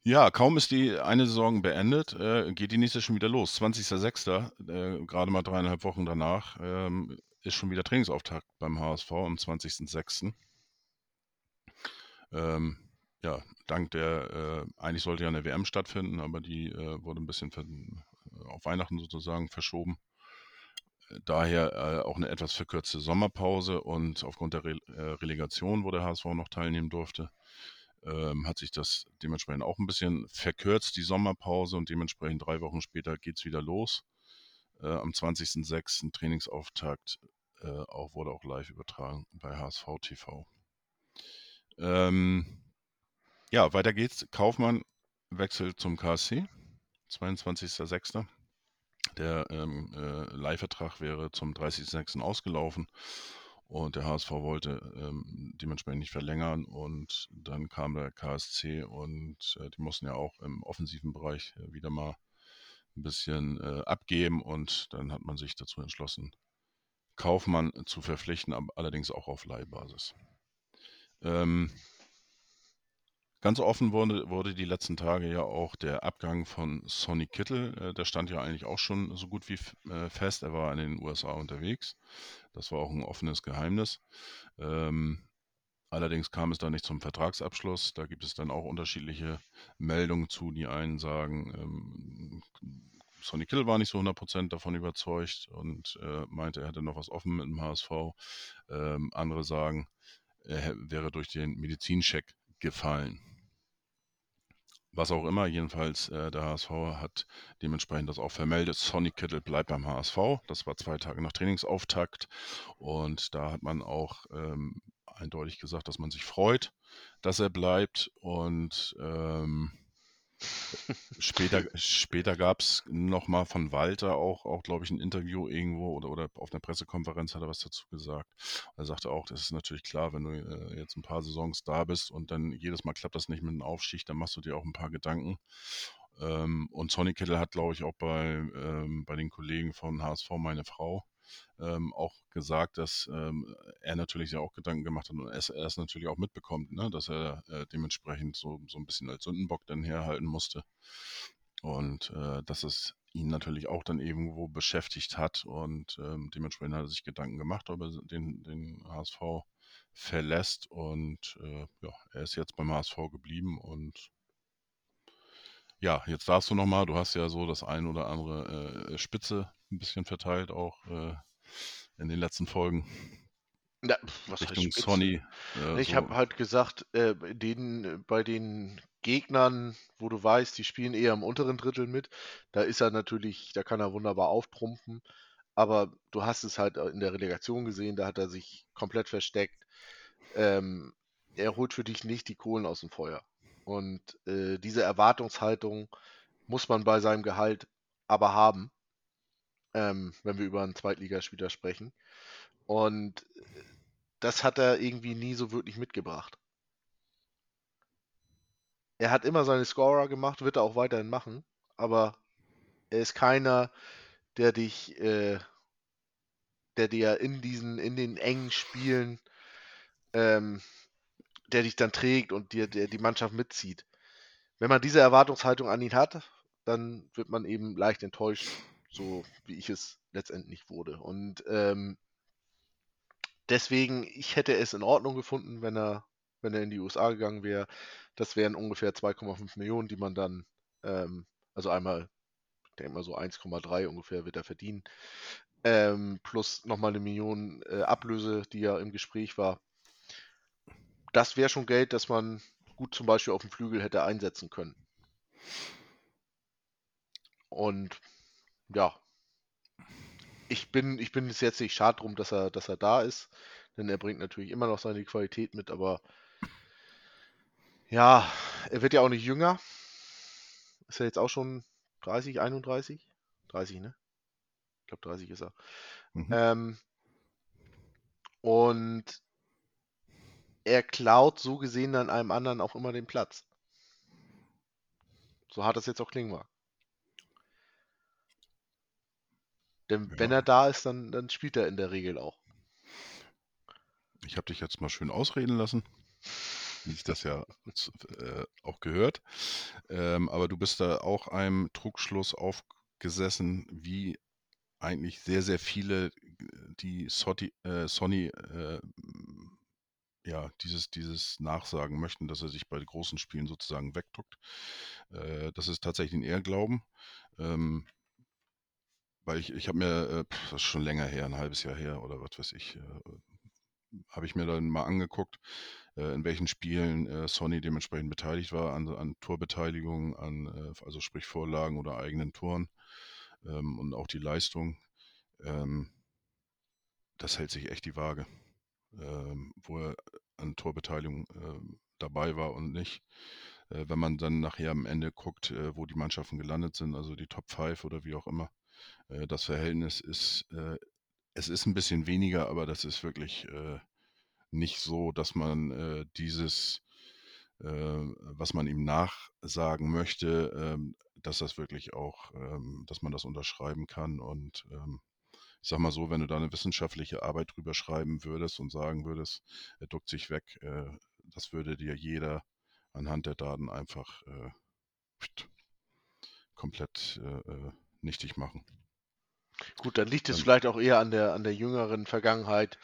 Ja, kaum ist die eine Saison beendet, äh, geht die nächste schon wieder los. 20.06., äh, gerade mal dreieinhalb Wochen danach, ähm, ist schon wieder Trainingsauftakt beim HSV am 20.06. Ähm, ja, dank der, äh, eigentlich sollte ja eine WM stattfinden, aber die äh, wurde ein bisschen auf Weihnachten sozusagen verschoben. Äh, Daher äh, auch eine etwas verkürzte Sommerpause und aufgrund der Re äh, Relegation, wo der HSV noch teilnehmen durfte, ähm, hat sich das dementsprechend auch ein bisschen verkürzt, die Sommerpause, und dementsprechend drei Wochen später geht es wieder los. Äh, am 20.06. Trainingsauftakt äh, auch, wurde auch live übertragen bei HSV TV. Ähm, ja, weiter geht's. Kaufmann wechselt zum KSC, 22.06. Der ähm, äh, Leihvertrag wäre zum 30.06. ausgelaufen und der HSV wollte ähm, dementsprechend nicht verlängern und dann kam der KSC und äh, die mussten ja auch im offensiven Bereich äh, wieder mal ein bisschen äh, abgeben und dann hat man sich dazu entschlossen, Kaufmann zu verpflichten, allerdings auch auf Leihbasis. Ähm, Ganz offen wurde, wurde die letzten Tage ja auch der Abgang von Sonny Kittel. Äh, der stand ja eigentlich auch schon so gut wie äh, fest. Er war in den USA unterwegs. Das war auch ein offenes Geheimnis. Ähm, allerdings kam es da nicht zum Vertragsabschluss. Da gibt es dann auch unterschiedliche Meldungen zu. Die einen sagen, ähm, Sonny Kittel war nicht so 100% davon überzeugt und äh, meinte, er hätte noch was offen mit dem HSV. Ähm, andere sagen, er wäre durch den Medizincheck gefallen. Was auch immer, jedenfalls äh, der HSV hat dementsprechend das auch vermeldet. Sonny Kittel bleibt beim HSV. Das war zwei Tage nach Trainingsauftakt. Und da hat man auch ähm, eindeutig gesagt, dass man sich freut, dass er bleibt. Und ähm, später, später gab es nochmal von Walter auch, auch glaube ich, ein Interview irgendwo oder, oder auf einer Pressekonferenz hat er was dazu gesagt. Er sagte auch, das ist natürlich klar, wenn du äh, jetzt ein paar Saisons da bist und dann jedes Mal klappt das nicht mit dem Aufstieg, dann machst du dir auch ein paar Gedanken. Ähm, und Sonny Kittel hat, glaube ich, auch bei, ähm, bei den Kollegen von HSV meine Frau ähm, auch gesagt, dass ähm, er natürlich sich auch Gedanken gemacht hat und er es natürlich auch mitbekommt, ne? dass er äh, dementsprechend so, so ein bisschen als Sündenbock dann herhalten musste. Und äh, dass es ihn natürlich auch dann irgendwo beschäftigt hat und ähm, dementsprechend hat er sich Gedanken gemacht, ob er den, den HSV verlässt und äh, ja, er ist jetzt beim HSV geblieben und ja, jetzt darfst du nochmal, du hast ja so das ein oder andere äh, Spitze ein bisschen verteilt auch äh, in den letzten Folgen. Ja, was Richtung? Sony. Äh, Ich so. habe halt gesagt, äh, den, bei den Gegnern, wo du weißt, die spielen eher im unteren Drittel mit, da ist er natürlich, da kann er wunderbar auftrumpfen. Aber du hast es halt in der Relegation gesehen, da hat er sich komplett versteckt. Ähm, er holt für dich nicht die Kohlen aus dem Feuer. Und äh, diese Erwartungshaltung muss man bei seinem Gehalt aber haben, ähm, wenn wir über einen Zweitligaspieler sprechen. Und äh, das hat er irgendwie nie so wirklich mitgebracht. Er hat immer seine Scorer gemacht, wird er auch weiterhin machen, aber er ist keiner, der dich, äh, der dir in diesen, in den engen Spielen, ähm, der dich dann trägt und dir, der die Mannschaft mitzieht. Wenn man diese Erwartungshaltung an ihn hat, dann wird man eben leicht enttäuscht, so wie ich es letztendlich wurde. Und ähm, deswegen, ich hätte es in Ordnung gefunden, wenn er, wenn er in die USA gegangen wäre. Das wären ungefähr 2,5 Millionen, die man dann, ähm, also einmal, ich denke mal so 1,3 ungefähr wird er verdienen. Ähm, plus nochmal eine Million äh, Ablöse, die ja im Gespräch war. Das wäre schon Geld, das man gut zum Beispiel auf dem Flügel hätte einsetzen können. Und ja, ich bin, ich bin es jetzt nicht schade drum, dass er, dass er da ist, denn er bringt natürlich immer noch seine Qualität mit, aber ja, er wird ja auch nicht jünger. Ist er jetzt auch schon 30, 31? 30, ne? Ich glaube 30 ist er. Mhm. Ähm, und er klaut so gesehen dann einem anderen auch immer den Platz. So hart das jetzt auch klingen mag. Denn wenn Ja. er da ist, dann, dann spielt er in der Regel auch. Ich habe dich jetzt mal schön ausreden lassen, wie sich das ja äh, auch gehört. Ähm, aber du bist da auch einem Trugschluss aufgesessen, wie eigentlich sehr, sehr viele, die Soti, äh, Sony äh, ja, dieses, dieses Nachsagen möchten, dass er sich bei großen Spielen sozusagen wegdruckt. Äh, das ist tatsächlich ein Ehrglauben. Ähm, weil ich, ich habe mir, äh, das ist schon länger her, ein halbes Jahr her oder was weiß ich, äh, habe ich mir dann mal angeguckt, äh, in welchen Spielen Sony dementsprechend beteiligt war, an, an Torbeteiligung, an, also sprich Vorlagen oder eigenen Toren ähm, und auch die Leistung. Ähm, das hält sich echt die Waage, ähm, wo er an Torbeteiligung dabei war und nicht. Wenn man dann nachher am Ende guckt, wo die Mannschaften gelandet sind, also die Top 5 oder wie auch immer, äh, das Verhältnis ist, äh, es ist ein bisschen weniger, aber das ist wirklich äh, nicht so, dass man äh, dieses, äh, was man ihm nachsagen möchte, ähm, dass das wirklich auch, ähm, dass man das unterschreiben kann. Und ähm, ich sag mal so, wenn du da eine wissenschaftliche Arbeit drüber schreiben würdest und sagen würdest, er duckt sich weg, äh, das würde dir jeder anhand der Daten einfach äh, komplett äh, nichtig machen. Gut, dann liegt es Dann- vielleicht auch eher an der, an der jüngeren Vergangenheit,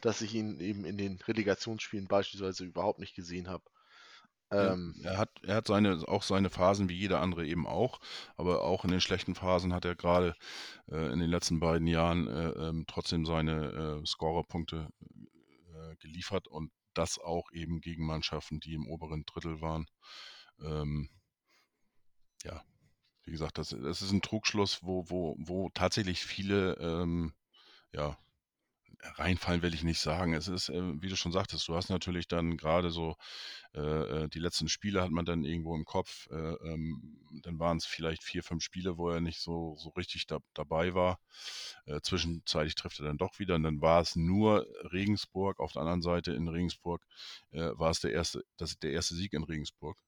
dass ich ihn eben in den Relegationsspielen beispielsweise überhaupt nicht gesehen habe. Ähm, er hat, er hat seine, auch seine Phasen wie jeder andere eben auch, aber auch in den schlechten Phasen hat er gerade äh, in den letzten beiden Jahren äh, ähm, trotzdem seine äh, Scorerpunkte äh, geliefert und das auch eben gegen Mannschaften, die im oberen Drittel waren. Ähm, ja, wie gesagt, das, das ist ein Trugschluss, wo, wo, wo tatsächlich viele ähm, ja, reinfallen will ich nicht sagen. Es ist, äh, wie du schon sagtest, du hast natürlich dann gerade so äh, äh, die letzten Spiele hat man dann irgendwo im Kopf. Äh, ähm, dann waren es vielleicht vier, fünf Spiele, wo er nicht so, so richtig da, dabei war. Äh, zwischenzeitlich trifft er dann doch wieder und dann war es nur Regensburg. Auf der anderen Seite in Regensburg äh, war es der erste, das, der erste Sieg in Regensburg.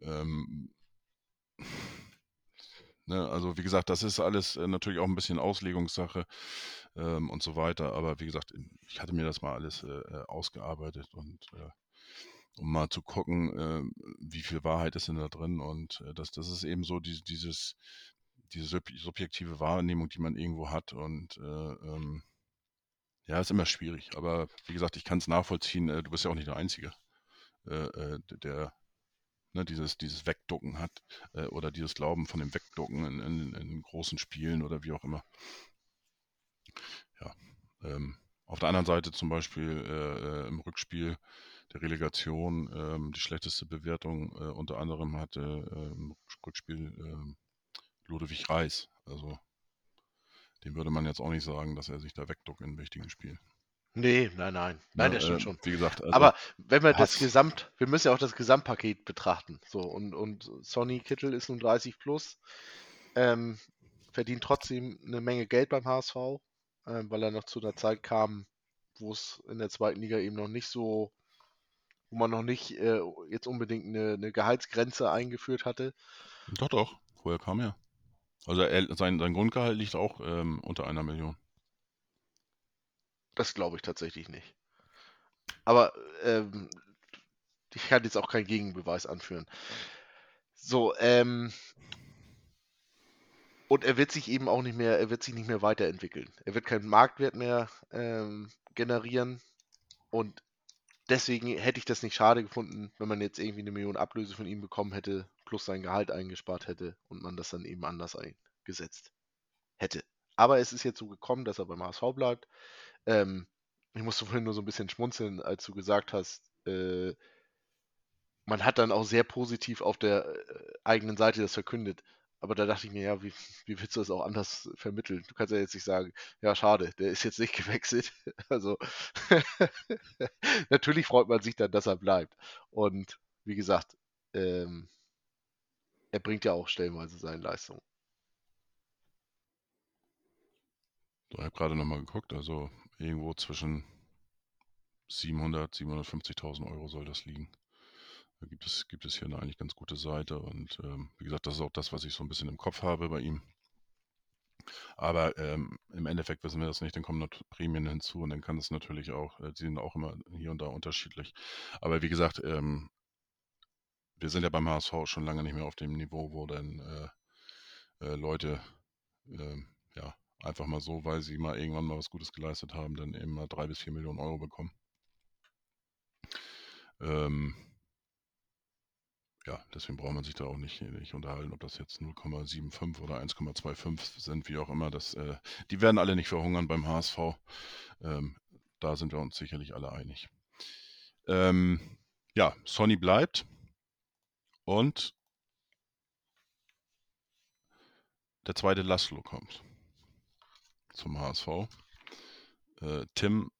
Ähm, Ne? Also wie gesagt, das ist alles äh, natürlich auch ein bisschen Auslegungssache ähm, und so weiter. Aber wie gesagt, ich hatte mir das mal alles äh, äh ausgearbeitet und äh, um mal zu gucken, äh, wie viel Wahrheit ist denn da drin. Und äh, das, das ist eben so die, dieses, diese subjektive Wahrnehmung, die man irgendwo hat. Und ähm, ja, ist immer schwierig. Aber wie gesagt, ich kann es nachvollziehen. du bist ja auch nicht der Einzige, der ne, dieses, dieses Wegducken hat äh, oder dieses Glauben von dem Wegducken in, in, in, großen Spielen oder wie auch immer. Ja. Ähm, auf der anderen Seite zum Beispiel äh, äh im Rückspiel der Relegation ähm, die schlechteste Bewertung äh, unter anderem hatte äh, im Rückspiel ähm, Ludwig Reis. Also dem würde man jetzt auch nicht sagen, dass er sich da wegduckt in wichtigen Spielen. Nee, nein, nein. Nein, Ja, das stimmt äh, schon. wie gesagt, also Aber wenn wir das. Gesamt, wir müssen ja auch das Gesamtpaket betrachten. So, und, und Sonny Kittel ist nun 30 plus, ähm, verdient trotzdem eine Menge Geld beim HSV, ähm, weil er noch zu einer Zeit kam, wo es in der zweiten Liga eben noch nicht so, wo man noch nicht äh, jetzt unbedingt eine, eine Gehaltsgrenze eingeführt hatte. Doch, doch. Woher kam er? Also er, sein, sein Grundgehalt liegt auch ähm, unter einer Million. Das glaube ich tatsächlich nicht. Aber ähm, ich kann jetzt auch keinen Gegenbeweis anführen. So, ähm, und er wird sich eben auch nicht mehr, er wird sich nicht mehr weiterentwickeln. Er wird keinen Marktwert mehr ähm, generieren. Und deswegen hätte ich das nicht schade gefunden, wenn man jetzt irgendwie eine Million Ablöse von ihm bekommen hätte, plus sein Gehalt eingespart hätte und man das dann eben anders eingesetzt hätte. Aber es ist jetzt so gekommen, dass er beim HSV bleibt. Ähm, ich musste vorhin nur so ein bisschen schmunzeln, als du gesagt hast, äh, man hat dann auch sehr positiv auf der äh, eigenen Seite das verkündet. Aber da dachte ich mir, ja, wie, wie willst du das auch anders vermitteln? Du kannst ja jetzt nicht sagen, ja, schade, der ist jetzt nicht gewechselt. Also, natürlich freut man sich dann, dass er bleibt. Und wie gesagt, ähm, er bringt ja auch stellenweise seine Leistung. So, ich habe gerade nochmal geguckt, also irgendwo zwischen 700, 750.000 Euro soll das liegen. Da gibt es, gibt es hier eine eigentlich ganz gute Seite und ähm, wie gesagt, das ist auch das, was ich so ein bisschen im Kopf habe bei ihm. Aber ähm, im Endeffekt wissen wir das nicht, dann kommen noch Prämien hinzu und dann kann es natürlich auch, äh, die sind auch immer hier und da unterschiedlich. Aber wie gesagt, ähm, wir sind ja beim HSV schon lange nicht mehr auf dem Niveau, wo dann äh, äh, Leute ja, einfach mal so, weil sie mal irgendwann mal was Gutes geleistet haben, dann eben mal drei bis vier Millionen Euro bekommen. Ähm, ja, deswegen braucht man sich da auch nicht, nicht unterhalten, ob das jetzt 0,75 oder 1,25 sind, wie auch immer. Das, äh, die werden alle nicht verhungern beim HSV. Ähm, da sind wir uns sicherlich alle einig. Ähm, ja, Sonny bleibt und der zweite Laszlo kommt zum HSV. Äh, Tim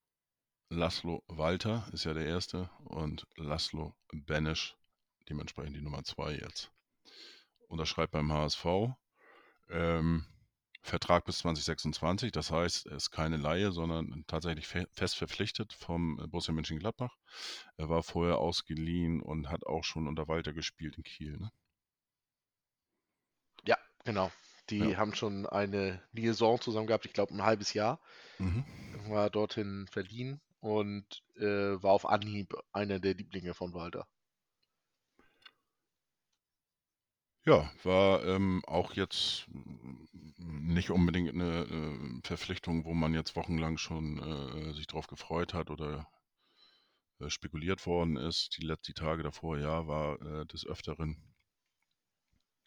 Laszlo Walter ist ja der erste und Laszlo Benisch dementsprechend die Nummer zwei jetzt. Unterschreibt beim HSV. Ähm, Vertrag bis 2026, das heißt, er ist keine Laie, sondern tatsächlich fe fest verpflichtet vom Borussia Mönchengladbach. Er war vorher ausgeliehen und hat auch schon unter Walter gespielt in Kiel. Ne? Ja, genau. Die ja. haben schon eine Liaison zusammen gehabt, ich glaube ein halbes Jahr. Mhm. War dorthin verliehen und äh, war auf Anhieb einer der Lieblinge von Walter. Ja, war ähm, auch jetzt nicht unbedingt eine äh, Verpflichtung, wo man jetzt wochenlang schon äh, sich drauf gefreut hat oder äh, spekuliert worden ist. Die letzten Tage davor, ja, war äh, des Öfteren.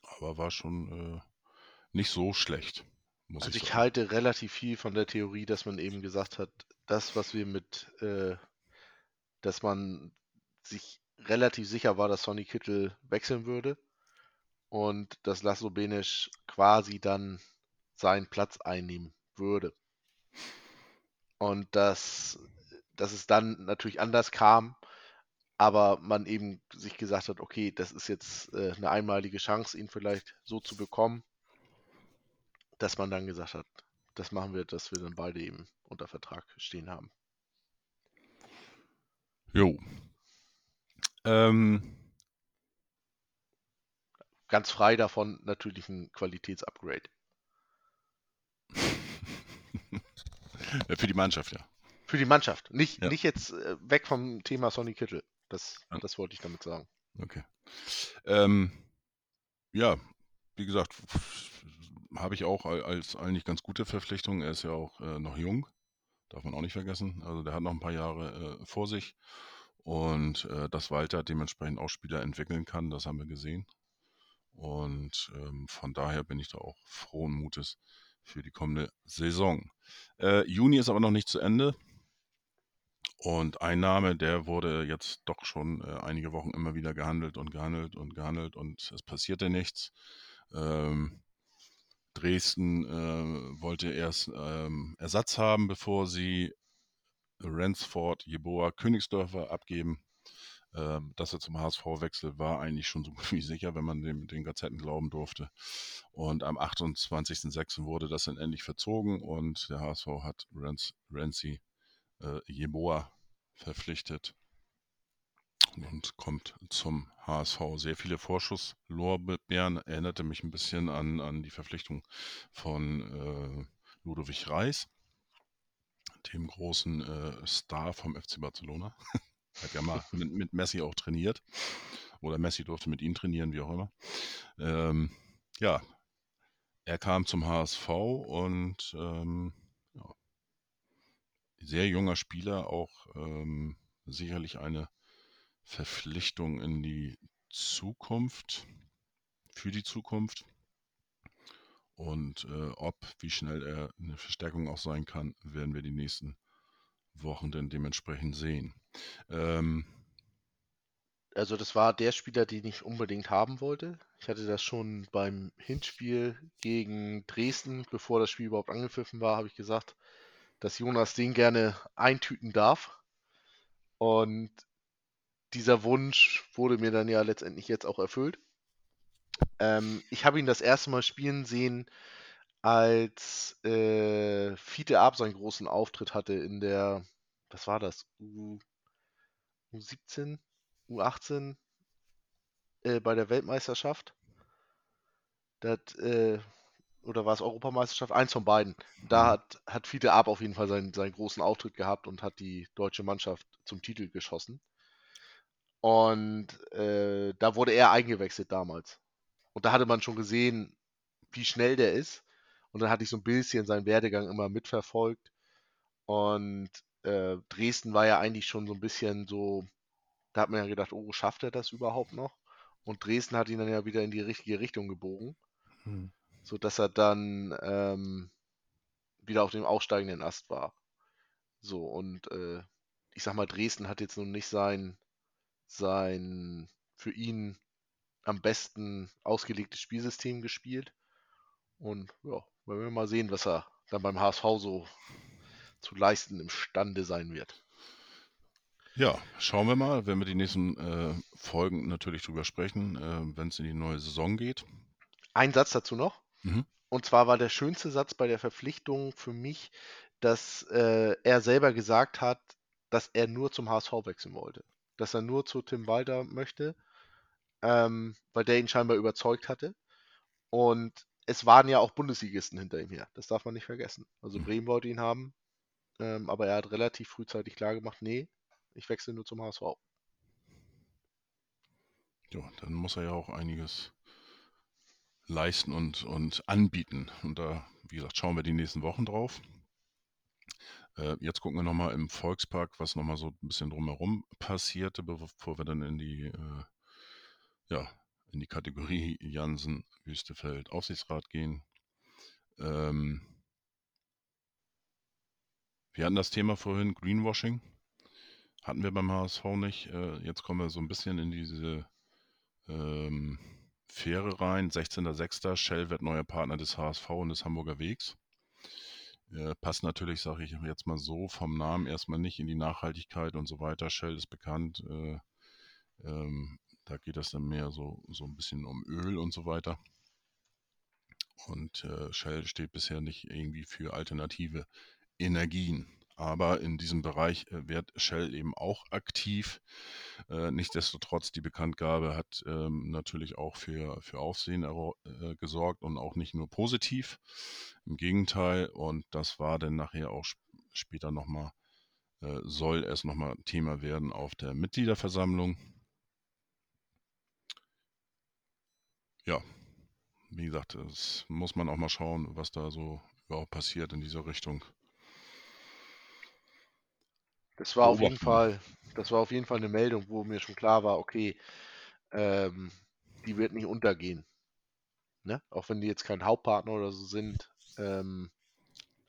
Aber war schon äh, nicht so schlecht. Muss also ich, ich halte relativ viel von der Theorie, dass man eben gesagt hat, das, was wir mit, äh, dass man sich relativ sicher war, dass Sonny Kittel wechseln würde und dass Laszlo Benisch quasi dann seinen Platz einnehmen würde. Und dass, dass es dann natürlich anders kam, aber man eben sich gesagt hat, okay, das ist jetzt äh, eine einmalige Chance, ihn vielleicht so zu bekommen dass man dann gesagt hat, das machen wir, dass wir dann beide eben unter Vertrag stehen haben. Jo. Ähm, ganz frei davon natürlich ein Qualitätsupgrade. Für die Mannschaft, ja. Für die Mannschaft. Nicht, Ja. nicht jetzt äh, weg vom Thema Sonny Kittel. Das, Ja. das wollte ich damit sagen. Okay. Ähm, ja, wie gesagt, habe ich auch al- als eigentlich ganz gute Verpflichtung. Er ist ja auch äh, noch jung, darf man auch nicht vergessen. Also der hat noch ein paar Jahre äh, vor sich. Und äh, dass Walter dementsprechend auch Spieler entwickeln kann, das haben wir gesehen. Und ähm, von daher bin ich da auch frohen Mutes für die kommende Saison. Äh, Juni ist aber noch nicht zu Ende. Und ein Name, der wurde jetzt doch schon äh, einige Wochen immer wieder gehandelt und gehandelt und gehandelt und es passierte nichts. Ähm, Dresden äh, wollte erst ähm, Ersatz haben, bevor sie Ransford, Jeboa, Königsdörfer abgeben. Ähm, dass er zum HSV wechselt, war eigentlich schon so gut wie sicher, wenn man dem, den Gazetten glauben durfte. Und am 28.06. wurde das dann endlich verzogen und der HSV hat Rancy äh, Jeboa verpflichtet und kommt zum HSV. Sehr viele Vorschusslorbeeren, erinnerte mich ein bisschen an, an die Verpflichtung von äh, Ludovic Reis, dem großen äh, Star vom FC Barcelona. Hat ja mal mit, mit Messi auch trainiert. Oder Messi durfte mit ihm trainieren, wie auch immer. Ähm, ja, er kam zum HSV und ähm, ja, sehr junger Spieler, auch ähm, sicherlich eine Verpflichtung in die Zukunft, für die Zukunft. Und äh, ob, wie schnell er eine Verstärkung auch sein kann, werden wir die nächsten Wochen dann dementsprechend sehen. Ähm, Also das war der Spieler, den ich unbedingt haben wollte. Ich hatte das schon beim Hinspiel gegen Dresden, bevor das Spiel überhaupt angepfiffen war, habe ich gesagt, dass Jonas den gerne eintüten darf. Und dieser Wunsch wurde mir dann ja letztendlich jetzt auch erfüllt. Ähm, ich habe ihn das erste Mal spielen sehen, als äh, Fiete Ab seinen großen Auftritt hatte in der, was war das, U, U17, U18 äh, bei der Weltmeisterschaft. Das, äh, oder war es Europameisterschaft? Eins von beiden. Da Mhm. hat, hat Fiete Ab auf jeden Fall seinen, seinen großen Auftritt gehabt und hat die deutsche Mannschaft zum Titel geschossen. Und äh, da wurde er eingewechselt damals. Und da hatte man schon gesehen, wie schnell der ist. Und dann hatte ich so ein bisschen seinen Werdegang immer mitverfolgt. Und äh, Dresden war ja eigentlich schon so ein bisschen so, da hat man ja gedacht, oh, schafft er das überhaupt noch? Und Dresden hat ihn dann ja wieder in die richtige Richtung gebogen, hm. sodass er dann ähm, wieder auf dem aufsteigenden Ast war. So, und äh, ich sag mal, Dresden hat jetzt nun nicht sein, sein für ihn am besten ausgelegtes Spielsystem gespielt. Und ja, wollen wir mal sehen, was er dann beim HSV so zu leisten imstande sein wird. Ja, schauen wir mal, wenn wir die nächsten äh, Folgen natürlich drüber sprechen, äh, wenn es in die neue Saison geht. Ein Satz dazu noch. Mhm. Und zwar war der schönste Satz bei der Verpflichtung für mich, dass äh, er selber gesagt hat, dass er nur zum HSV wechseln wollte. Dass er nur zu Tim Walter möchte, ähm, weil der ihn scheinbar überzeugt hatte. Und es waren ja auch Bundesligisten hinter ihm her. Das darf man nicht vergessen. Also Mhm. Bremen wollte ihn haben, ähm, aber er hat relativ frühzeitig klargemacht, nee, ich wechsle nur zum HSV. Ja, dann muss er ja auch einiges leisten und, und anbieten. Und da, wie gesagt, schauen wir die nächsten Wochen drauf. Äh, jetzt gucken wir nochmal im Volkspark, was nochmal so ein bisschen drumherum passierte, bevor wir dann in die, äh, ja, in die Kategorie Jansen, Wüstefeld, Aufsichtsrat gehen. Ähm, wir hatten das Thema vorhin, Greenwashing. Hatten wir beim HSV nicht. Äh, jetzt kommen wir so ein bisschen in diese ähm, Fähre rein. 16.06. Shell wird neuer Partner des HSV und des Hamburger Wegs. Äh, passt natürlich, sage ich jetzt mal so, vom Namen erstmal nicht in die Nachhaltigkeit und so weiter. Shell ist bekannt. Äh, ähm, da geht es dann mehr so, so ein bisschen um Öl und so weiter. Und äh, Shell steht bisher nicht irgendwie für alternative Energien. Aber in diesem Bereich äh, wird Shell eben auch aktiv. Äh, nichtsdestotrotz, die Bekanntgabe hat ähm, natürlich auch für, für Aufsehen äh, gesorgt und auch nicht nur positiv. Im Gegenteil, und das war dann nachher auch sp später nochmal, soll es nochmal Thema werden auf der Mitgliederversammlung. Ja, wie gesagt, das muss man auch mal schauen, was da so überhaupt passiert in dieser Richtung. Das war auf jeden Fall, das war auf jeden Fall eine Meldung, wo mir schon klar war, okay, ähm, die wird nicht untergehen. Ne? Auch wenn die jetzt kein Hauptpartner oder so sind. Ähm,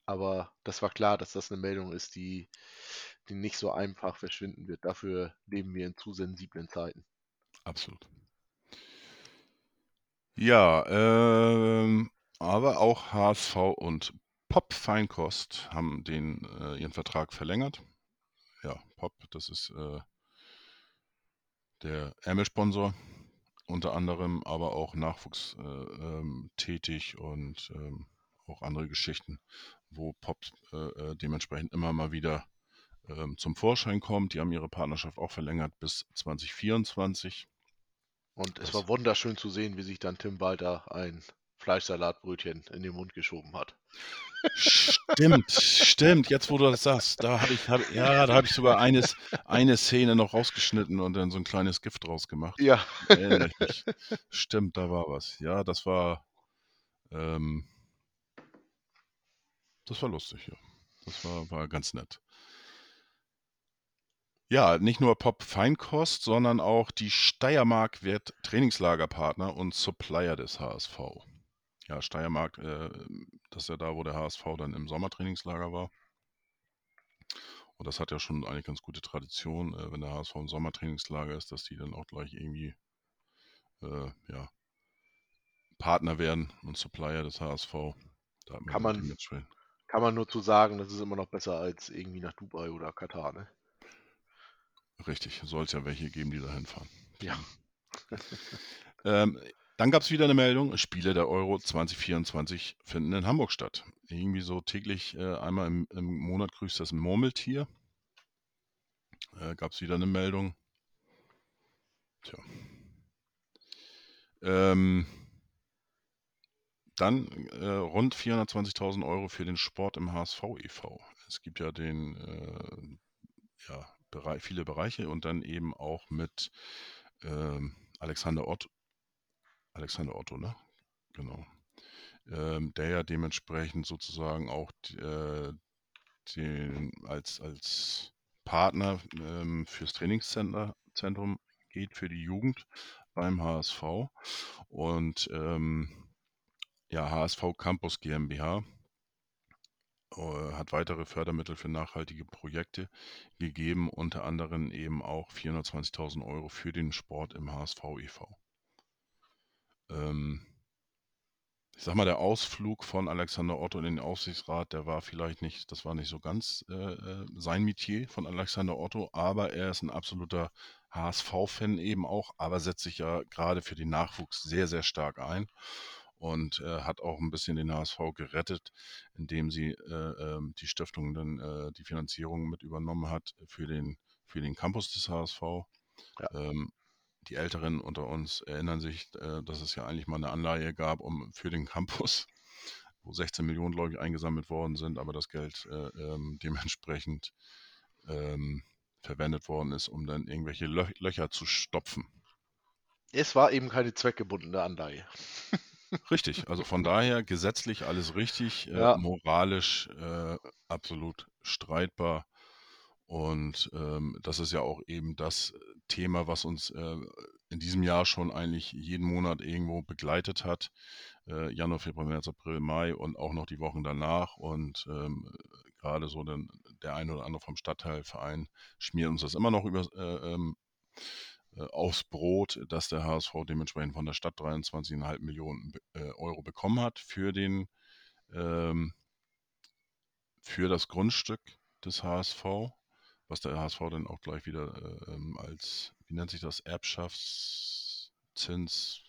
aber das war klar, dass das eine Meldung ist, die, die nicht so einfach verschwinden wird. Dafür leben wir in zu sensiblen Zeiten. Absolut. Ja, ähm, aber auch HSV und Pop Feinkost haben den, äh, ihren Vertrag verlängert. Ja, Pop, das ist äh, der Ärmelsponsor unter anderem, aber auch Nachwuchs äh, ähm, tätig und ähm, auch andere Geschichten, wo Pop äh, äh, dementsprechend immer mal wieder ähm, zum Vorschein kommt. Die haben ihre Partnerschaft auch verlängert bis 2024. Und es war wunderschön zu sehen, wie sich dann Tim Walter ein Fleischsalatbrötchen in den Mund geschoben hat. Stimmt, stimmt. Jetzt, wo du das sagst, da habe ich, hab, ja, da habe ich sogar eines, eine Szene noch rausgeschnitten und dann so ein kleines Gift draus gemacht. Ja. Erinnere ich mich. Stimmt, da war was. Ja, das war, ähm, das war lustig, ja. Das war, war ganz nett. Ja, nicht nur Pop Feinkost, sondern auch die Steiermark wird Trainingslagerpartner und Supplier des HSV. Ja, Steiermark, äh, das ist ja da, wo der HSV dann im Sommertrainingslager war. Und das hat ja schon eine ganz gute Tradition, äh, wenn der HSV im Sommertrainingslager ist, dass die dann auch gleich irgendwie äh, ja, Partner werden und Supplier des HSV. Da kann, man, kann man nur zu sagen, das ist immer noch besser als irgendwie nach Dubai oder Katar, ne? Richtig, soll es ja welche geben, die da hinfahren. Ja. ähm, dann gab es wieder eine Meldung, Spiele der Euro 2024 finden in Hamburg statt. Irgendwie so täglich äh, einmal im, im, Monat grüßt das Murmeltier. Äh, gab es wieder eine Meldung. Tja. Ähm, dann äh, rund 420.000 Euro für den Sport im HSV e.V. Es gibt ja den äh, ja, Bereich, viele Bereiche und dann eben auch mit ähm, Alexander Otto. Alexander Otto, ne? Genau. Ähm, der ja dementsprechend sozusagen auch äh, den, als, als Partner ähm, fürs Trainingszentrum geht für die Jugend beim HSV. Und ähm, ja, HSV Campus GmbH äh, hat weitere Fördermittel für nachhaltige Projekte gegeben, unter anderem eben auch 420.000 Euro für den Sport im HSV e.V. Ähm, ich sag mal, der Ausflug von Alexander Otto in den Aufsichtsrat, der war vielleicht nicht, das war nicht so ganz äh, äh sein Metier von Alexander Otto, aber er ist ein absoluter HSV-Fan eben auch, aber setzt sich ja gerade für den Nachwuchs sehr, sehr stark ein und äh, hat auch ein bisschen den HSV gerettet, indem sie äh, äh, die Stiftung dann äh, die Finanzierung mit übernommen hat für den, für den Campus des HSV. Ja. Ähm, die Älteren unter uns erinnern sich, äh, dass es ja eigentlich mal eine Anleihe gab um, für den Campus, wo 16 Millionen, glaube ich, eingesammelt worden sind, aber das Geld äh, ähm, dementsprechend ähm, verwendet worden ist, um dann irgendwelche Lö Löcher zu stopfen. Es war eben keine zweckgebundene Anleihe. Richtig, also von daher gesetzlich alles richtig, äh, Ja. moralisch äh, absolut streitbar. Und ähm, das ist ja auch eben das Thema, was uns äh, in diesem Jahr schon eigentlich jeden Monat irgendwo begleitet hat. Äh, Januar, Februar, März, April, Mai und auch noch die Wochen danach. Und ähm, gerade so den, der eine oder andere vom Stadtteilverein schmiert uns das immer noch über, äh, ähm, äh, aufs Brot, dass der HSV dementsprechend von der Stadt 23,5 Millionen äh, Euro bekommen hat für den ähm, für das Grundstück des HSV, was der HSV dann auch gleich wieder äh, ähm, als, wie nennt sich das, Erbschaftszins,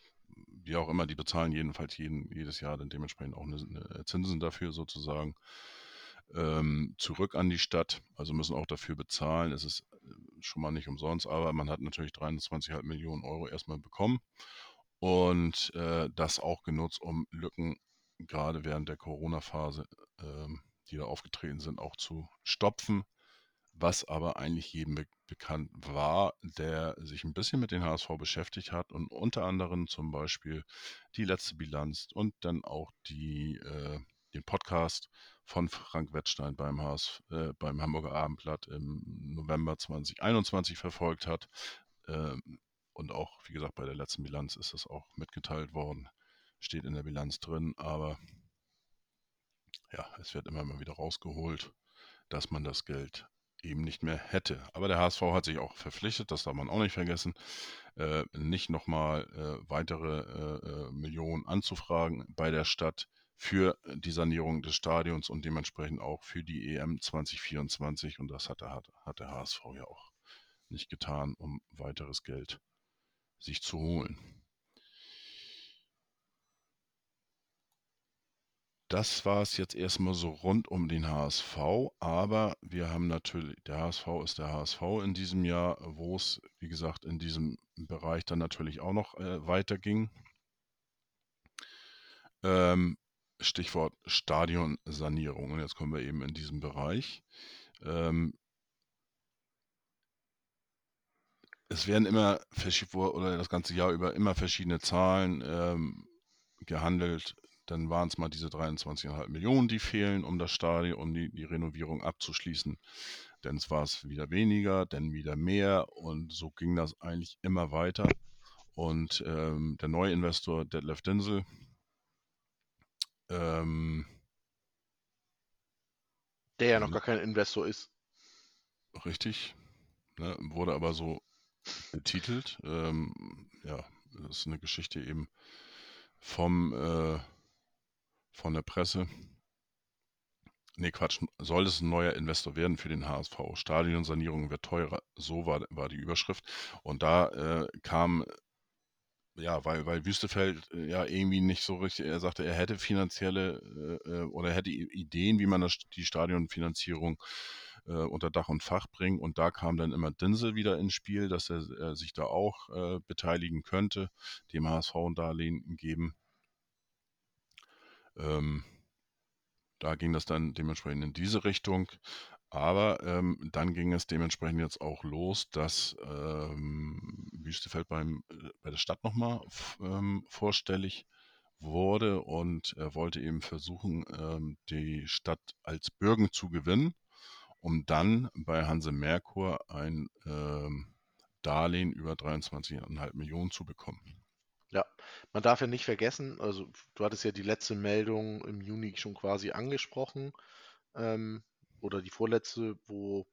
wie auch immer, die bezahlen jedenfalls jeden, jedes Jahr dann dementsprechend auch eine, eine Zinsen dafür sozusagen. ähm, zurück an die Stadt, also müssen auch dafür bezahlen. Es ist äh, schon mal nicht umsonst, aber man hat natürlich 23,5 Millionen Euro erstmal bekommen und äh, das auch genutzt, um Lücken gerade während der Corona-Phase, ähm, die da aufgetreten sind, auch zu stopfen was aber eigentlich jedem be bekannt war, der sich ein bisschen mit den HSV beschäftigt hat und unter anderem zum Beispiel die letzte Bilanz und dann auch die, äh, den Podcast von Frank Wettstein beim, HS, äh, beim Hamburger Abendblatt im November 2021 verfolgt hat. Ähm, und auch, wie gesagt, bei der letzten Bilanz ist das auch mitgeteilt worden, steht in der Bilanz drin, aber ja, es wird immer mal wieder rausgeholt, dass man das Geld eben nicht mehr hätte. Aber der HSV hat sich auch verpflichtet, das darf man auch nicht vergessen, äh, nicht nochmal äh, weitere äh, äh, Millionen anzufragen bei der Stadt für die Sanierung des Stadions und dementsprechend auch für die EM 2024. Und das hat der, hat der HSV ja auch nicht getan, um weiteres Geld sich zu holen. Das war es jetzt erstmal so rund um den HSV, aber wir haben natürlich, der HSV ist der HSV in diesem Jahr, wo es, wie gesagt, in diesem Bereich dann natürlich auch noch äh, weiterging. Ähm, Stichwort Stadionsanierung. Und jetzt kommen wir eben in diesen Bereich. Ähm, es werden immer oder das ganze Jahr über immer verschiedene Zahlen ähm, gehandelt dann waren es mal diese 23,5 Millionen, die fehlen, um das Stadion, um die, die Renovierung abzuschließen. Dann war es wieder weniger, dann wieder mehr und so ging das eigentlich immer weiter. Und ähm, der neue Investor Detlef Dinsel, ähm, der ja noch ähm, gar kein Investor ist. Richtig, ne, wurde aber so betitelt. Ähm, ja, das ist eine Geschichte eben vom äh, von der Presse. Nee, Quatsch, soll es ein neuer Investor werden für den HSV? Stadionsanierung wird teurer. So war, war die Überschrift. Und da äh, kam, ja, weil, weil Wüstefeld äh, ja irgendwie nicht so richtig, er sagte, er hätte finanzielle äh, äh oder hätte Ideen, wie man das, die Stadionfinanzierung äh, unter Dach und Fach bringt. Und da kam dann immer Dinsel wieder ins Spiel, dass er, er sich da auch äh, beteiligen könnte, dem HSV ein Darlehen geben. Ähm, da ging das dann dementsprechend in diese Richtung. Aber ähm, dann ging es dementsprechend jetzt auch los, dass ähm, Wüstefeld beim, bei der Stadt nochmal ähm, vorstellig wurde und er wollte eben versuchen, ähm, die Stadt als Bürgen zu gewinnen, um dann bei Hanse Merkur ein ähm, Darlehen über 23,5 Millionen zu bekommen. Ja, man darf ja nicht vergessen, also du hattest ja die letzte Meldung im Juni schon quasi angesprochen, ähm, oder die vorletzte, wo,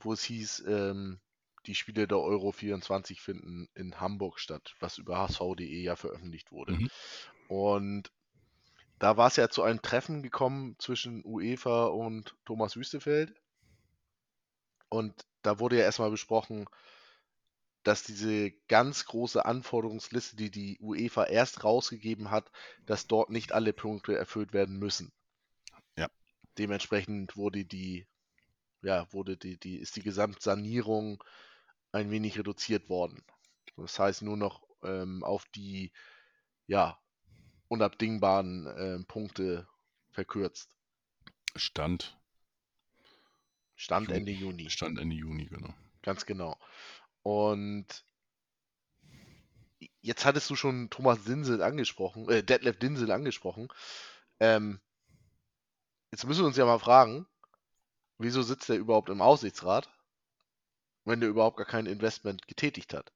wo es hieß, ähm, die Spiele der Euro 24 finden in Hamburg statt, was über hsv.de ja veröffentlicht wurde. Mhm. Und da war es ja zu einem Treffen gekommen zwischen UEFA und Thomas Wüstefeld. Und da wurde ja erstmal besprochen, dass diese ganz große Anforderungsliste, die die UEFA erst rausgegeben hat, dass dort nicht alle Punkte erfüllt werden müssen. Ja. Dementsprechend wurde die, ja, wurde die, die, ist die Gesamtsanierung ein wenig reduziert worden. Das heißt nur noch ähm, auf die, ja, unabdingbaren äh, Punkte verkürzt. Stand. Stand Ende Juni. Stand Ende Juni, genau. Ganz genau. Und jetzt hattest du schon Thomas Dinsel angesprochen, äh, Detlef Dinsel angesprochen. Ähm, jetzt müssen wir uns ja mal fragen, wieso sitzt er überhaupt im Aussichtsrat, wenn der überhaupt gar kein Investment getätigt hat?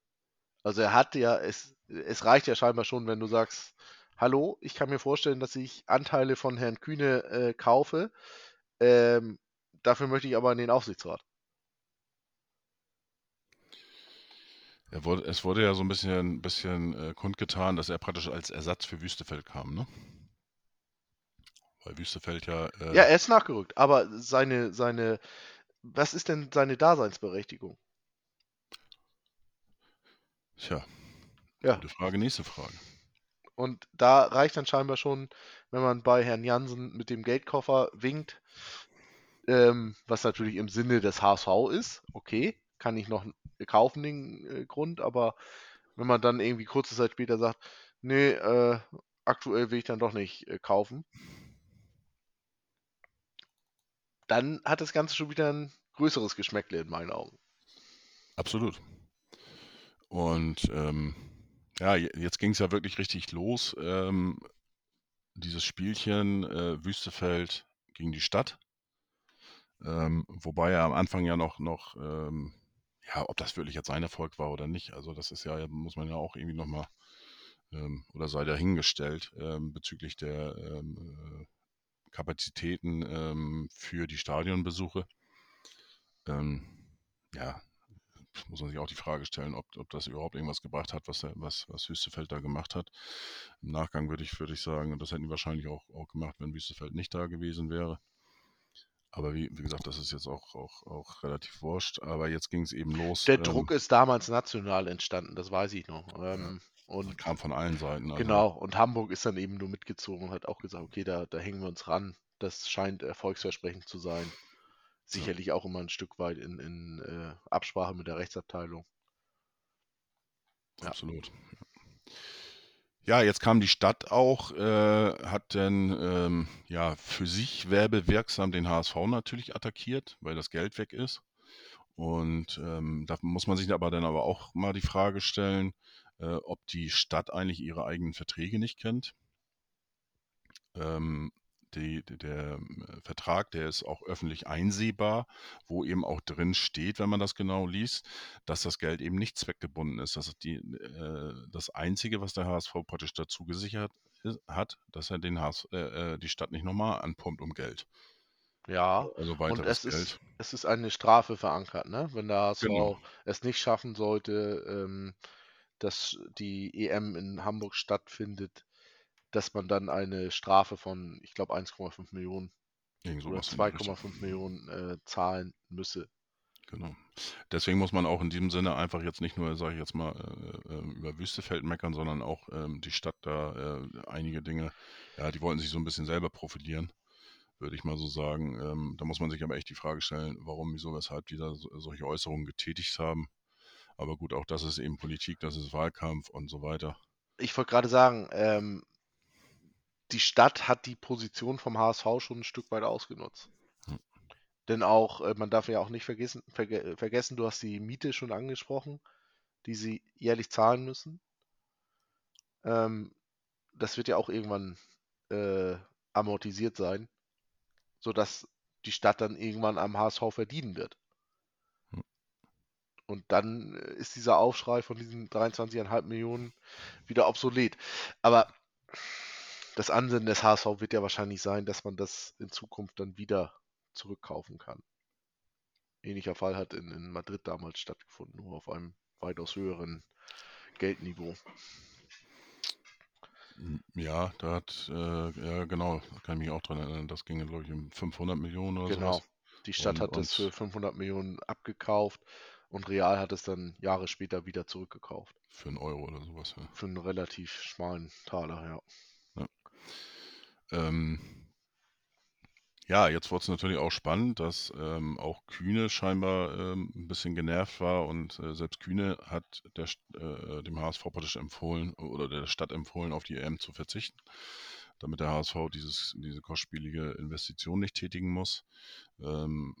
Also er hat ja, es, es reicht ja scheinbar schon, wenn du sagst, hallo, ich kann mir vorstellen, dass ich Anteile von Herrn Kühne äh, kaufe. Ähm, dafür möchte ich aber in den Aufsichtsrat. Wurde, es wurde ja so ein bisschen, bisschen äh, kundgetan, dass er praktisch als Ersatz für Wüstefeld kam, ne? Weil Wüstefeld ja. Äh, ja, er ist nachgerückt, aber seine, seine. Was ist denn seine Daseinsberechtigung? Tja. Ja. Gute Frage, nächste Frage. Und da reicht dann scheinbar schon, wenn man bei Herrn Jansen mit dem Geldkoffer winkt, ähm, was natürlich im Sinne des HSV ist. Okay, kann ich noch kaufen, den äh, Grund, aber wenn man dann irgendwie kurze Zeit später sagt, nee, äh, aktuell will ich dann doch nicht äh, kaufen, dann hat das Ganze schon wieder ein größeres Geschmäckle in meinen Augen. Absolut. Und ähm, ja, je- jetzt ging es ja wirklich richtig los. Ähm, dieses Spielchen äh, Wüstefeld gegen die Stadt. Ähm, wobei er am Anfang ja noch, noch ähm, ja, ob das wirklich jetzt sein Erfolg war oder nicht. Also das ist ja, muss man ja auch irgendwie nochmal, ähm, oder sei dahingestellt, ähm, bezüglich der ähm, äh, Kapazitäten ähm, für die Stadionbesuche. Ähm, ja, muss man sich auch die Frage stellen, ob, ob das überhaupt irgendwas gebracht hat, was, was, was Wüstefeld da gemacht hat. Im Nachgang würde ich, würde ich sagen, und das hätten die wahrscheinlich auch, auch gemacht, wenn Wüstefeld nicht da gewesen wäre. Aber wie, wie gesagt, das ist jetzt auch, auch, auch relativ wurscht. Aber jetzt ging es eben los. Der ähm, Druck ist damals national entstanden, das weiß ich noch. Ähm, und kam von allen Seiten. Also, genau, und Hamburg ist dann eben nur mitgezogen und hat auch gesagt, okay, da, da hängen wir uns ran. Das scheint erfolgsversprechend zu sein. Sicherlich auch immer ein Stück weit in, in äh, Absprache mit der Rechtsabteilung. Ja. Absolut. Ja, jetzt kam die Stadt auch, äh, hat dann ähm, ja für sich werbewirksam den HSV natürlich attackiert, weil das Geld weg ist. Und ähm, da muss man sich aber dann aber auch mal die Frage stellen, äh, ob die Stadt eigentlich ihre eigenen Verträge nicht kennt. Ähm, die, der äh, Vertrag, der ist auch öffentlich einsehbar, wo eben auch drin steht, wenn man das genau liest, dass das Geld eben nicht zweckgebunden ist. Das ist die, äh, das Einzige, was der HSV praktisch dazu gesichert ist, hat, dass er den HS, äh, äh, die Stadt nicht nochmal anpumpt um Geld. Ja, Also und es Geld. ist, es ist eine Strafe verankert, ne? Wenn der HSV Genau. es nicht schaffen sollte, ähm, dass die EM in Hamburg stattfindet, dass man dann eine Strafe von, ich glaube, 1,5 Millionen Irgend oder sowas in die Richtung. 2,5 Millionen äh, zahlen müsse. Genau. Deswegen muss man auch in diesem Sinne einfach jetzt nicht nur, sage ich jetzt mal, äh, äh, über Wüstefeld meckern, sondern auch ähm, die Stadt da äh, einige Dinge, ja, die wollten sich so ein bisschen selber profilieren, würde ich mal so sagen. Ähm, da muss man sich aber echt die Frage stellen, warum, wieso, weshalb die da so, solche Äußerungen getätigt haben. Aber gut, auch das ist eben Politik, das ist Wahlkampf und so weiter. Ich wollte gerade sagen, ähm, die Stadt hat die Position vom HSV schon ein Stück weit ausgenutzt. Hm. Denn auch, äh, man darf ja auch nicht vergessen, verge vergessen, du hast die Miete schon angesprochen, die sie jährlich zahlen müssen. Ähm, das wird ja auch irgendwann äh, amortisiert sein, sodass die Stadt dann irgendwann am HSV verdienen wird. Hm. Und dann äh, ist dieser Aufschrei von diesen 23,5 Millionen wieder obsolet. Aber das Ansinnen des HSV wird ja wahrscheinlich sein, dass man das in Zukunft dann wieder zurückkaufen kann. Ähnlicher Fall hat in, in Madrid damals stattgefunden, nur auf einem weitaus höheren Geldniveau. M- Ja, da hat, äh, ja genau, da kann ich mich auch dran erinnern, das ging, glaube ich, um 500 Millionen oder Genau. sowas. Die Stadt Und, hat es für und 500 Millionen abgekauft und Real hat es dann Jahre später wieder zurückgekauft. für einen Euro oder sowas, ja. Für einen relativ schmalen Taler, ja. Ähm, ja, jetzt wurde es natürlich auch spannend, dass ähm, auch Kühne scheinbar ähm, ein bisschen genervt war und äh, selbst Kühne hat der, äh, dem HSV praktisch empfohlen oder der Stadt empfohlen, auf die EM zu verzichten, damit der HSV dieses, diese kostspielige Investition nicht tätigen muss. Ähm,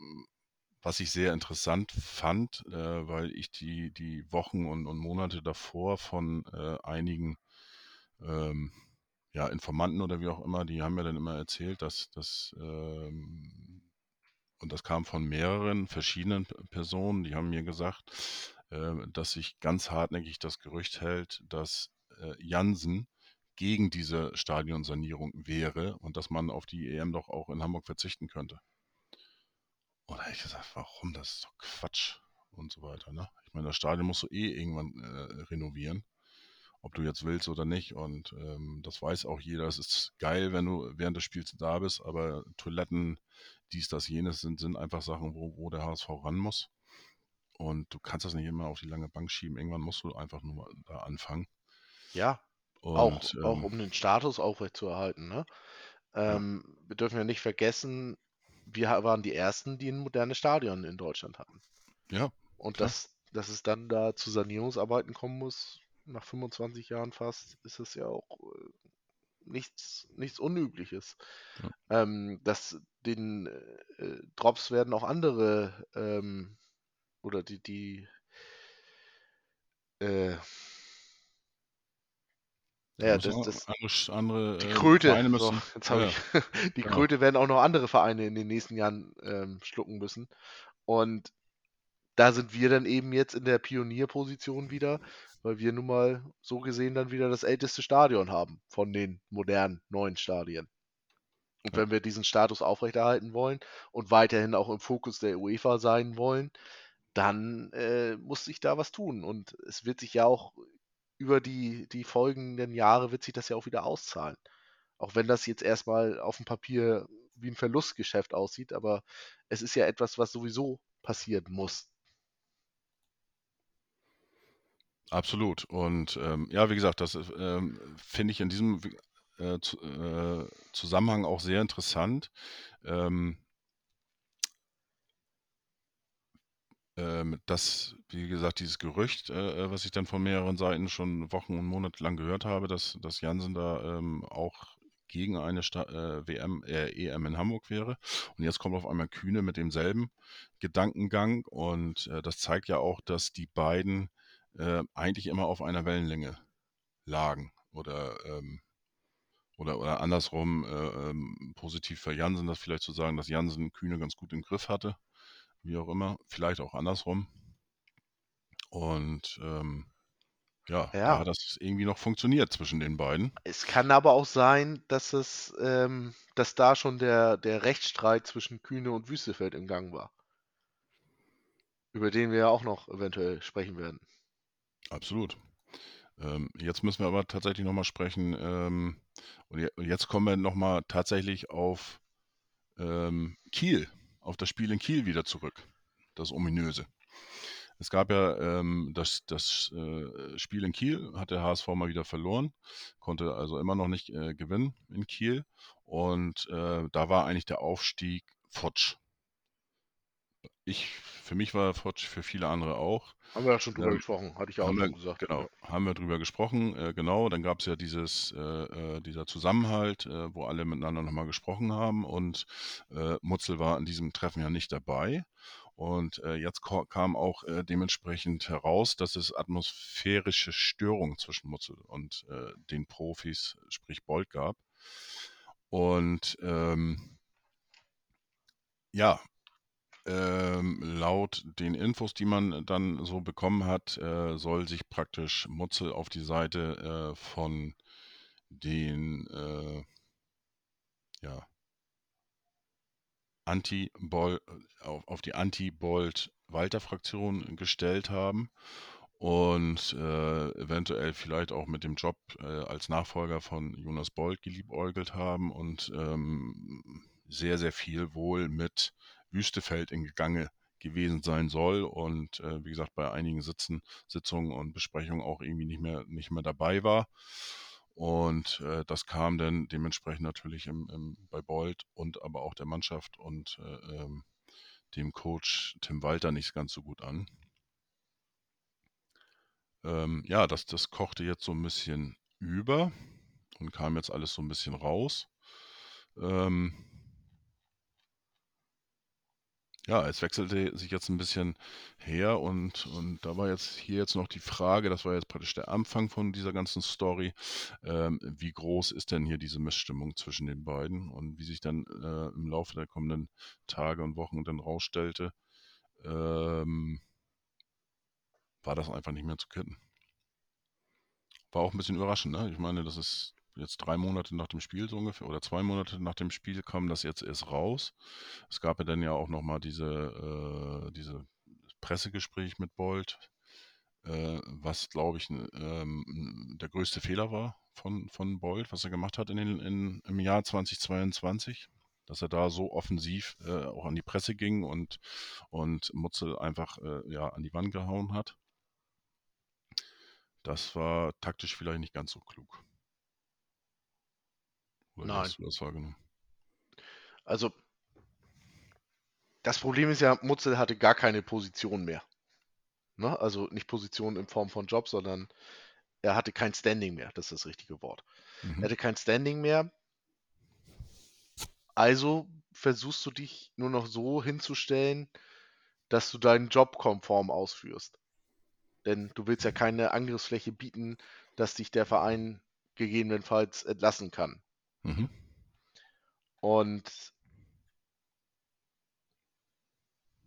was ich sehr interessant fand, äh, weil ich die, die Wochen und, und Monate davor von äh, einigen ähm, ja, Informanten oder wie auch immer, die haben mir dann immer erzählt, dass das, ähm, und das kam von mehreren verschiedenen Personen, die haben mir gesagt, äh, dass sich ganz hartnäckig das Gerücht hält, dass äh, Jansen gegen diese Stadionsanierung wäre und dass man auf die EM doch auch in Hamburg verzichten könnte. Und da habe ich gesagt, warum? Das ist doch Quatsch und so weiter. Ne? Ich meine, das Stadion musst du eh irgendwann äh, renovieren ob du jetzt willst oder nicht. Und ähm, das weiß auch jeder. Es ist geil, wenn du während des Spiels da bist, aber Toiletten, dies, das, jenes sind, sind einfach Sachen, wo, wo der HSV ran muss. Und du kannst das nicht immer auf die lange Bank schieben. Irgendwann musst du einfach nur mal da anfangen. Ja, Auch, Und auch ähm, um den Status aufrechtzuerhalten, ne? ja, Ähm, wir dürfen ja nicht vergessen, wir waren die Ersten, die ein modernes Stadion in Deutschland hatten. ja, Und klar. dass, dass es dann da zu Sanierungsarbeiten kommen muss, nach 25 Jahren fast, ist es ja auch äh, nichts, nichts Unübliches. Ja. Ähm, dass den äh, äh, Drops werden auch andere ähm, oder die, die äh, ja, das, das, andere, andere die äh, Kröte, Vereine so, müssen. jetzt Ja, habe ja, ich, die genau. Kröte werden auch noch andere Vereine in den nächsten Jahren ähm, schlucken müssen. Und da sind wir dann eben jetzt in der Pionierposition wieder, weil wir nun mal so gesehen dann wieder das älteste Stadion haben von den modernen neuen Stadien. Und wenn wir diesen Status aufrechterhalten wollen und weiterhin auch im Fokus der UEFA sein wollen, dann äh, muss sich da was tun. Und es wird sich ja auch über die, die folgenden Jahre wird sich das ja auch wieder auszahlen. Auch wenn das jetzt erstmal auf dem Papier wie ein Verlustgeschäft aussieht, aber es ist ja etwas, was sowieso passieren muss. Absolut. Und ähm, ja, wie gesagt, das ähm, finde ich in diesem äh, zu, äh, Zusammenhang auch sehr interessant. Ähm, ähm, dass, wie gesagt, dieses Gerücht, äh, äh, was ich dann von mehreren Seiten schon Wochen und Monate lang gehört habe, dass, dass Jansen da ähm, auch gegen eine Sta äh, WM, äh, EM in Hamburg wäre. Und jetzt kommt auf einmal Kühne mit demselben Gedankengang. Und äh, das zeigt ja auch, dass die beiden äh, eigentlich immer auf einer Wellenlänge lagen. Oder, ähm, oder, oder andersrum, äh, ähm, positiv für Jansen, das vielleicht zu sagen, dass Jansen Kühne ganz gut im Griff hatte. Wie auch immer. Vielleicht auch andersrum. Und ähm, ja, da Ja, hat das irgendwie noch funktioniert zwischen den beiden. es kann aber auch sein, dass es, ähm, dass da schon der, der Rechtsstreit zwischen Kühne und Wüstefeld im Gang war. Über den wir ja auch noch eventuell sprechen werden. Absolut. Ähm, jetzt müssen wir aber tatsächlich nochmal sprechen. Ähm, und je- und jetzt kommen wir nochmal tatsächlich auf ähm, Kiel, auf das Spiel in Kiel wieder zurück. Das ominöse. Es gab ja ähm, das, das äh, Spiel in Kiel, hat der HSV mal wieder verloren, konnte also immer noch nicht äh, gewinnen in Kiel. Und äh, da war eigentlich der Aufstieg futsch. Ich, für mich war futsch, für viele andere auch. Haben wir ja schon drüber Ähm, gesprochen, hatte ich ja auch wir, schon gesagt. genau, Ja. haben wir drüber gesprochen, äh, genau. Dann gab es ja dieses, äh, äh, dieser Zusammenhalt, äh, wo alle miteinander nochmal gesprochen haben und äh, Mutzel war an diesem Treffen ja nicht dabei. Und äh, jetzt kam auch äh, dementsprechend heraus, dass es atmosphärische Störungen zwischen Mutzel und äh, den Profis, sprich Bolt, gab. Und ähm, ja, ähm, laut den Infos, die man dann so bekommen hat, äh, soll sich praktisch Mutzel auf die Seite äh, von den äh, ja, Anti-Boll, auf, auf die Anti-Bolt-Walter-Fraktion gestellt haben und äh, eventuell vielleicht auch mit dem Job äh, als Nachfolger von Jonas Bolt geliebäugelt haben und ähm, sehr, sehr viel wohl mit Wüstefeld in Gange gewesen sein soll und äh, wie gesagt bei einigen Sitzen, Sitzungen und Besprechungen auch irgendwie nicht mehr, nicht mehr dabei war. Und äh, das kam dann dementsprechend natürlich im, im, bei Bolt und aber auch der Mannschaft und äh, ähm, dem Coach Tim Walter nicht ganz so gut an. Ähm, ja, das, das kochte jetzt so ein bisschen über und kam jetzt alles so ein bisschen raus. Ähm, ja, es wechselte sich jetzt ein bisschen her und, und da war jetzt hier jetzt noch die Frage, das war jetzt praktisch der Anfang von dieser ganzen Story, ähm, wie groß ist denn hier diese Missstimmung zwischen den beiden und wie sich dann äh, im Laufe der kommenden Tage und Wochen dann rausstellte, ähm, war das einfach nicht mehr zu kitten. War auch ein bisschen überraschend, ne? Ich meine, das ist jetzt drei Monate nach dem Spiel so ungefähr oder zwei Monate nach dem Spiel kam das jetzt erst raus. Es gab ja dann ja auch nochmal diese, äh, diese Pressegespräch mit Bolt, äh, was glaube ich ähm, der größte Fehler war von, von Bolt, was er gemacht hat in den, in, im Jahr 2022 dass er da so offensiv äh, auch an die Presse ging und, und Mutzel einfach äh, ja, an die Wand gehauen hat. Das war taktisch vielleicht nicht ganz so klug. Oder Nein. hast du das wahrgenommen? Also, das Problem ist ja, Mutzel hatte gar keine Position mehr. Ne? Also nicht Position in Form von Job, sondern er hatte kein Standing mehr. Das ist das richtige Wort. Er Mhm. hatte kein Standing mehr. Also versuchst du dich nur noch so hinzustellen, dass du deinen Job konform ausführst. Denn du willst ja keine Angriffsfläche bieten, dass dich der Verein gegebenenfalls entlassen kann. Mhm. Und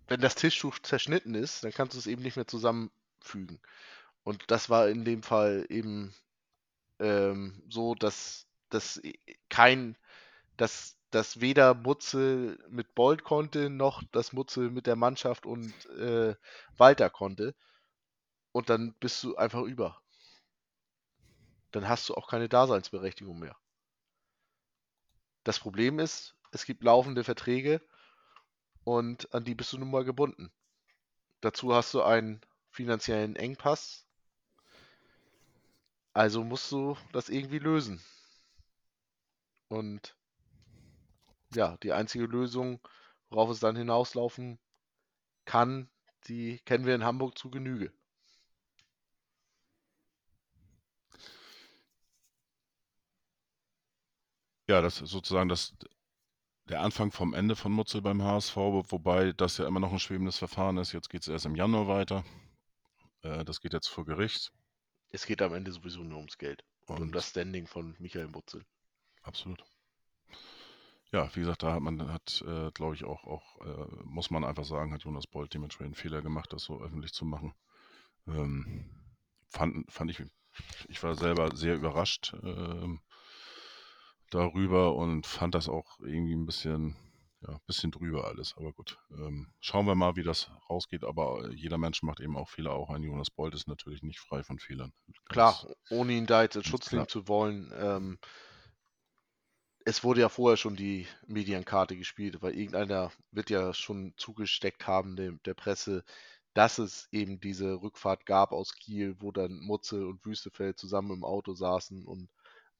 wenn das Tischtuch zerschnitten ist, dann kannst du es eben nicht mehr zusammenfügen. Und das war in dem Fall eben ähm, so, dass dass kein, dass, dass weder Mutzel mit Bolt konnte, noch das Mutzel mit der Mannschaft und äh, Walter konnte. Und dann bist du einfach über. Dann hast du auch keine Daseinsberechtigung mehr. Das Problem ist, es gibt laufende Verträge und an die bist du nun mal gebunden. Dazu hast du einen finanziellen Engpass. Also musst du das irgendwie lösen. Und ja, die einzige Lösung, worauf es dann hinauslaufen kann, die kennen wir in Hamburg zu Genüge. Ja, das ist sozusagen das, der Anfang vom Ende von Mutzel beim HSV, wo- wobei das ja immer noch ein schwebendes Verfahren ist. Jetzt geht es erst im Januar weiter. Äh, das geht jetzt vor Gericht. Es geht am Ende sowieso nur ums Geld und um Und- das Standing von Michael Mutzel. Absolut. Ja, wie gesagt, da hat man, hat, äh, glaube ich, auch, auch äh, muss man einfach sagen, hat Jonas Bolt dementsprechend Fehler gemacht, das so öffentlich zu machen. Ähm, fand, fand ich, ich war selber sehr überrascht ähm, darüber und fand das auch irgendwie ein bisschen, ja, ein bisschen drüber alles. Aber gut, ähm, schauen wir mal, wie das rausgeht. Aber jeder Mensch macht eben auch Fehler. Auch ein Jonas Bolt ist natürlich nicht frei von Fehlern. Klar, Ganz- ohne ihn da jetzt in Schutz klar. nehmen zu wollen. Ähm, es wurde ja vorher schon die Medienkarte gespielt, weil irgendeiner wird ja schon zugesteckt haben dem, der Presse, dass es eben diese Rückfahrt gab aus Kiel, wo dann Mutzel und Wüstefeld zusammen im Auto saßen und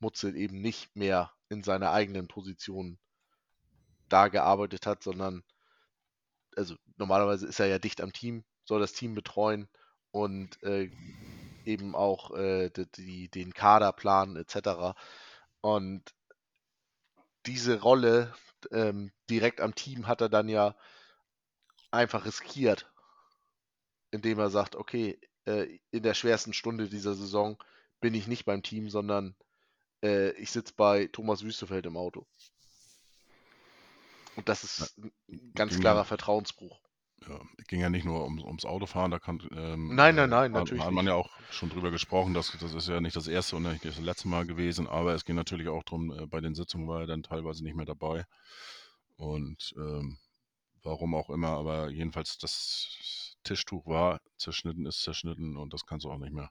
Mutzel eben nicht mehr in seiner eigenen Position da gearbeitet hat, sondern also normalerweise ist er ja dicht am Team, soll das Team betreuen und äh, eben auch äh, die, die, den Kader planen etc. Und diese Rolle ähm, direkt am Team hat er dann ja einfach riskiert, indem er sagt, okay, äh, in der schwersten Stunde dieser Saison bin ich nicht beim Team, sondern äh, ich sitze bei Thomas Wüstefeld im Auto. Und das ist ein ganz klarer ja- Vertrauensbruch. Ja, ging ja nicht nur ums, ums Autofahren, da kann. Ähm, Nein, nein, nein, hat- natürlich Hat man nicht. ja auch schon drüber gesprochen, dass das ist ja nicht das erste und nicht das letzte Mal gewesen, aber es ging natürlich auch darum, äh, bei den Sitzungen war er dann teilweise nicht mehr dabei. Und ähm, warum auch immer, aber jedenfalls das Tischtuch war zerschnitten, ist zerschnitten und das kannst du auch nicht mehr,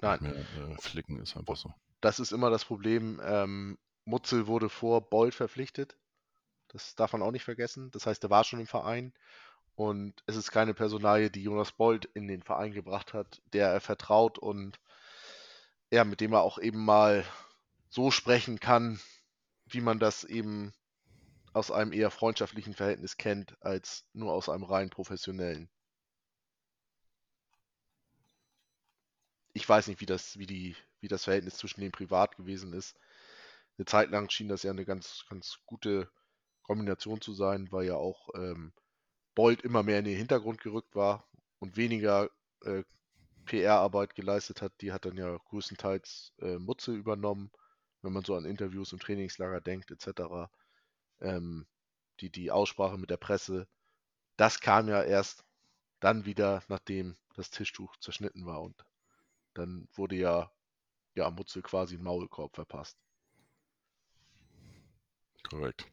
Nein. nicht mehr äh, flicken, ist einfach so. Das ist immer das Problem. Ähm, Mutzel wurde vor Bold verpflichtet. Das darf man auch nicht vergessen. Das heißt, er war schon im Verein. Und es ist keine Personalie, die Jonas Bold in den Verein gebracht hat, der er vertraut und ja, mit dem er auch eben mal so sprechen kann, wie man das eben aus einem eher freundschaftlichen Verhältnis kennt, als nur aus einem rein professionellen. Ich weiß nicht, wie das, wie die, wie das Verhältnis zwischen denen privat gewesen ist. Eine Zeit lang schien das ja eine ganz, ganz gute Kombination zu sein, weil ja auch ähm, Bold immer mehr in den Hintergrund gerückt war und weniger äh, PR-Arbeit geleistet hat. Die hat dann ja größtenteils äh, Mutze übernommen, wenn man so an Interviews im Trainingslager denkt, etc. Ähm, die, die Aussprache mit der Presse, das kam ja erst dann wieder, nachdem das Tischtuch zerschnitten war und dann wurde ja, ja Mutzel quasi einen Maulkorb verpasst. Korrekt.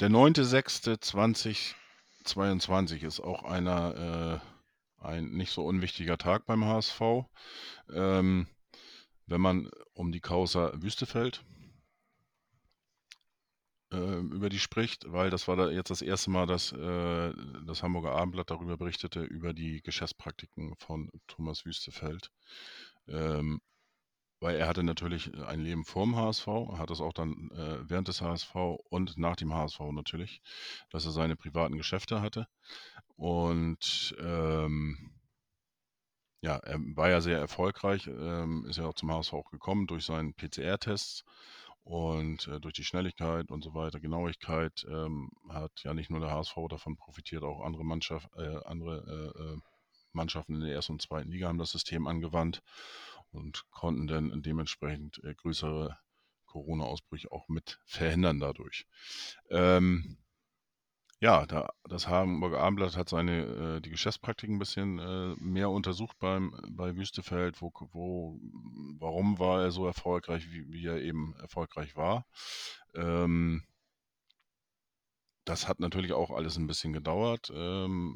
Der 9.6.2022 ist auch einer, äh, ein nicht so unwichtiger Tag beim HSV. Ähm, wenn man um die Causa Wüstefeld über die spricht, weil das war da jetzt das erste Mal, dass äh, das Hamburger Abendblatt darüber berichtete, über die Geschäftspraktiken von Thomas Wüstefeld. Ähm, weil er hatte natürlich ein Leben vorm HSV, hat es auch dann äh, während des HSV und nach dem HSV natürlich, dass er seine privaten Geschäfte hatte. Und ähm, ja, er war ja sehr erfolgreich, ähm, ist ja auch zum HSV gekommen durch seinen PCR-Tests und äh, durch die Schnelligkeit und so weiter, Genauigkeit, ähm, hat ja nicht nur der HSV davon profitiert, auch andere, Mannschaft, äh, andere äh, äh, Mannschaften in der ersten und zweiten Liga haben das System angewandt und konnten dann dementsprechend äh, größere Corona-Ausbrüche auch mit verhindern dadurch. Ähm, ja, da, das Hamburger Abendblatt hat seine äh, die Geschäftspraktiken ein bisschen äh, mehr untersucht beim bei Wüstefeld, wo, wo warum war er so erfolgreich, wie, wie er eben erfolgreich war. Ähm, das hat natürlich auch alles ein bisschen gedauert. Ähm,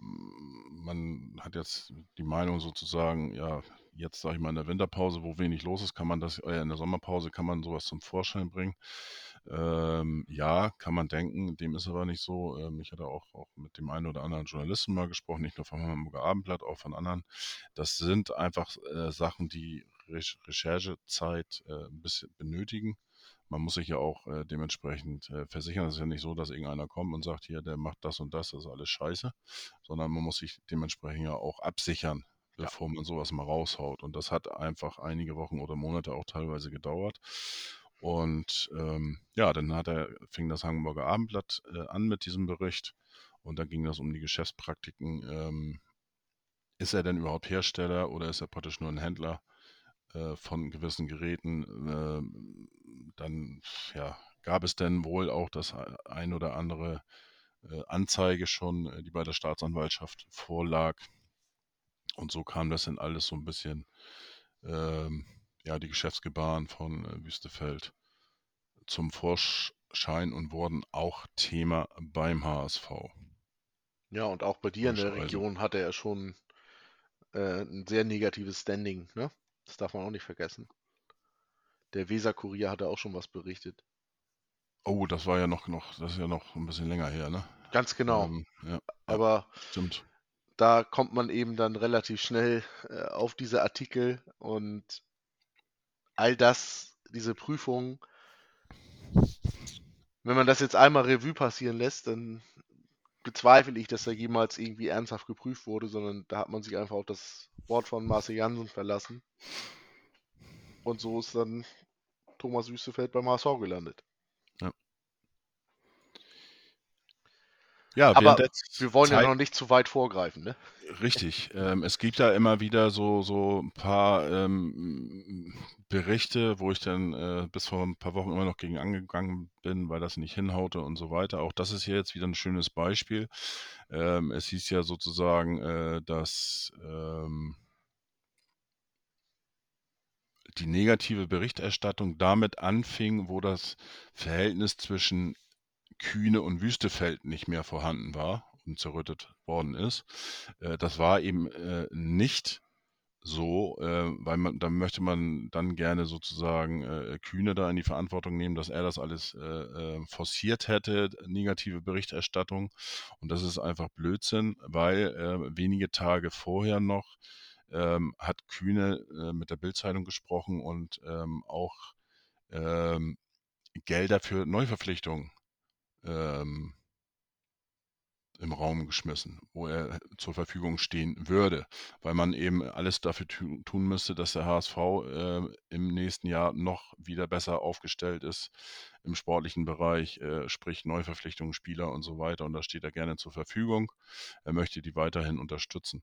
man hat jetzt die Meinung sozusagen, ja, jetzt sage ich mal in der Winterpause, wo wenig los ist, kann man das, äh, in der Sommerpause kann man sowas zum Vorschein bringen. Ähm, ja, kann man denken, dem ist aber nicht so. Ähm, ich hatte auch, auch mit dem einen oder anderen Journalisten mal gesprochen, nicht nur vom Hamburger Abendblatt, auch von anderen. Das sind einfach äh, Sachen, die Re Recherchezeit äh, ein bisschen benötigen. Man muss sich ja auch äh, dementsprechend äh, versichern. Es ist ja nicht so, dass irgendeiner kommt und sagt, hier, der macht das und das, das ist alles scheiße, sondern man muss sich dementsprechend ja auch absichern, bevor man sowas mal raushaut. Und das hat einfach einige Wochen oder Monate auch teilweise gedauert. Und ähm, ja, dann hat er, fing das Hamburger Abendblatt äh, an mit diesem Bericht und dann ging das um die Geschäftspraktiken. Ähm, ist er denn überhaupt Hersteller oder ist er praktisch nur ein Händler äh, von gewissen Geräten? Äh, dann ja, gab es denn wohl auch das ein oder andere äh, Anzeige schon, äh, die bei der Staatsanwaltschaft vorlag. Und so kam das dann alles so ein bisschen ähm, ja, die Geschäftsgebaren von äh, Wüstefeld zum Vorschein und wurden auch Thema beim HSV. Ja, und auch bei dir in der Region hatte er schon äh, ein sehr negatives Standing, ne? Das darf man auch nicht vergessen. Der Weser-Kurier hatte auch schon was berichtet. Oh, das war ja noch, noch, das ist ja noch ein bisschen länger her, ne? Ganz genau. Ähm, ja, Aber stimmt. da kommt man eben dann relativ schnell äh, auf diese Artikel und all das, diese Prüfung, wenn man das jetzt einmal Revue passieren lässt, dann bezweifle ich, dass da jemals irgendwie ernsthaft geprüft wurde, sondern da hat man sich einfach auf das Wort von Marcel Janssen verlassen. Und so ist dann Thomas Wüstefeld beim HSV gelandet. Ja, Aber wir wollen ja Zeit- noch nicht zu weit vorgreifen, ne? Richtig. Ähm, es gibt da immer wieder so, so ein paar ähm, Berichte, wo ich dann äh, bis vor ein paar Wochen immer noch gegen angegangen bin, weil das nicht hinhaute und so weiter. Auch das ist hier jetzt wieder ein schönes Beispiel. Ähm, es hieß ja sozusagen, äh, dass ähm, die negative Berichterstattung damit anfing, wo das Verhältnis zwischen Kühne und Wüstefeld nicht mehr vorhanden war und zerrüttet worden ist. Äh, das war eben äh, nicht so, äh, weil man, dann möchte man dann gerne sozusagen äh, Kühne da in die Verantwortung nehmen, dass er das alles äh, äh, forciert hätte, negative Berichterstattung. Und das ist einfach Blödsinn, weil äh, wenige Tage vorher noch ähm, hat Kühne äh, mit der Bildzeitung gesprochen und ähm, auch ähm, Gelder für Neuverpflichtungen ähm, im Raum geschmissen, wo er zur Verfügung stehen würde, weil man eben alles dafür tu tun müsste, dass der HSV äh, im nächsten Jahr noch wieder besser aufgestellt ist im sportlichen Bereich, äh, sprich Neuverpflichtungen, Spieler und so weiter. Und da steht er gerne zur Verfügung. Er möchte die weiterhin unterstützen.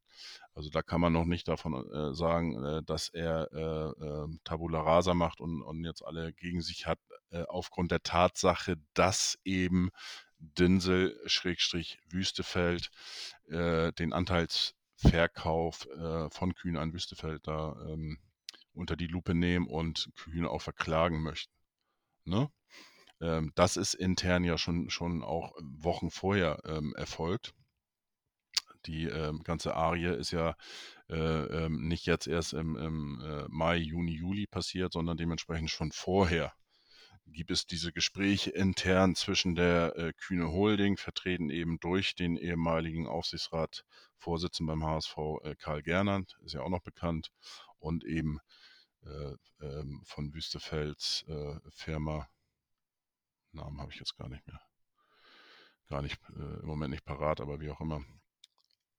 Also da kann man noch nicht davon äh, sagen, äh, dass er äh, ähm, Tabula Rasa macht und, und jetzt alle gegen sich hat, äh, aufgrund der Tatsache, dass eben Dinsel Schrägstrich Wüstefeld äh, den Anteilsverkauf äh, von Kühn an Wüstefeld da ähm, unter die Lupe nehmen und Kühn auch verklagen möchten. Ne? Ähm, das ist intern ja schon, schon auch Wochen vorher ähm, erfolgt. Die ähm, ganze Arie ist ja äh, ähm, nicht jetzt erst im, im äh, Mai, Juni, Juli passiert, sondern dementsprechend schon vorher gibt es diese Gespräche intern zwischen der äh, Kühne Holding, vertreten eben durch den ehemaligen Aufsichtsratsvorsitzenden beim HSV, äh, Karl Gernand, ist ja auch noch bekannt, und eben äh, ähm, von Wüstefels äh, Firma. Namen habe ich jetzt gar nicht mehr. Gar nicht, äh, im Moment nicht parat, aber wie auch immer.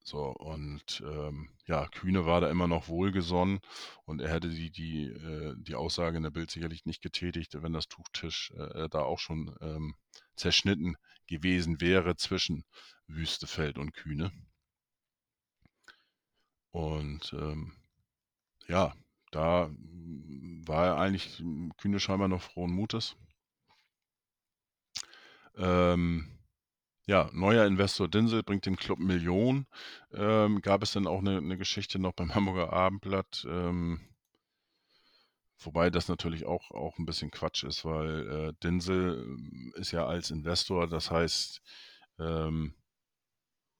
So, und ähm, ja, Kühne war da immer noch wohlgesonnen und er hätte die, die, äh, die Aussage in der Bild sicherlich nicht getätigt, wenn das Tuchtisch äh, da auch schon ähm, zerschnitten gewesen wäre zwischen Wüstefeld und Kühne. Und ähm, ja, da mm, war er eigentlich mm, Kühne scheinbar noch frohen Mutes. Ähm, ja, neuer Investor Dinsel bringt dem Club Millionen. Ähm, gab es dann auch eine, eine, Geschichte noch beim Hamburger Abendblatt, ähm, wobei das natürlich auch, auch ein bisschen Quatsch ist, weil äh, Dinsel ähm, ist ja als Investor, das heißt, ähm,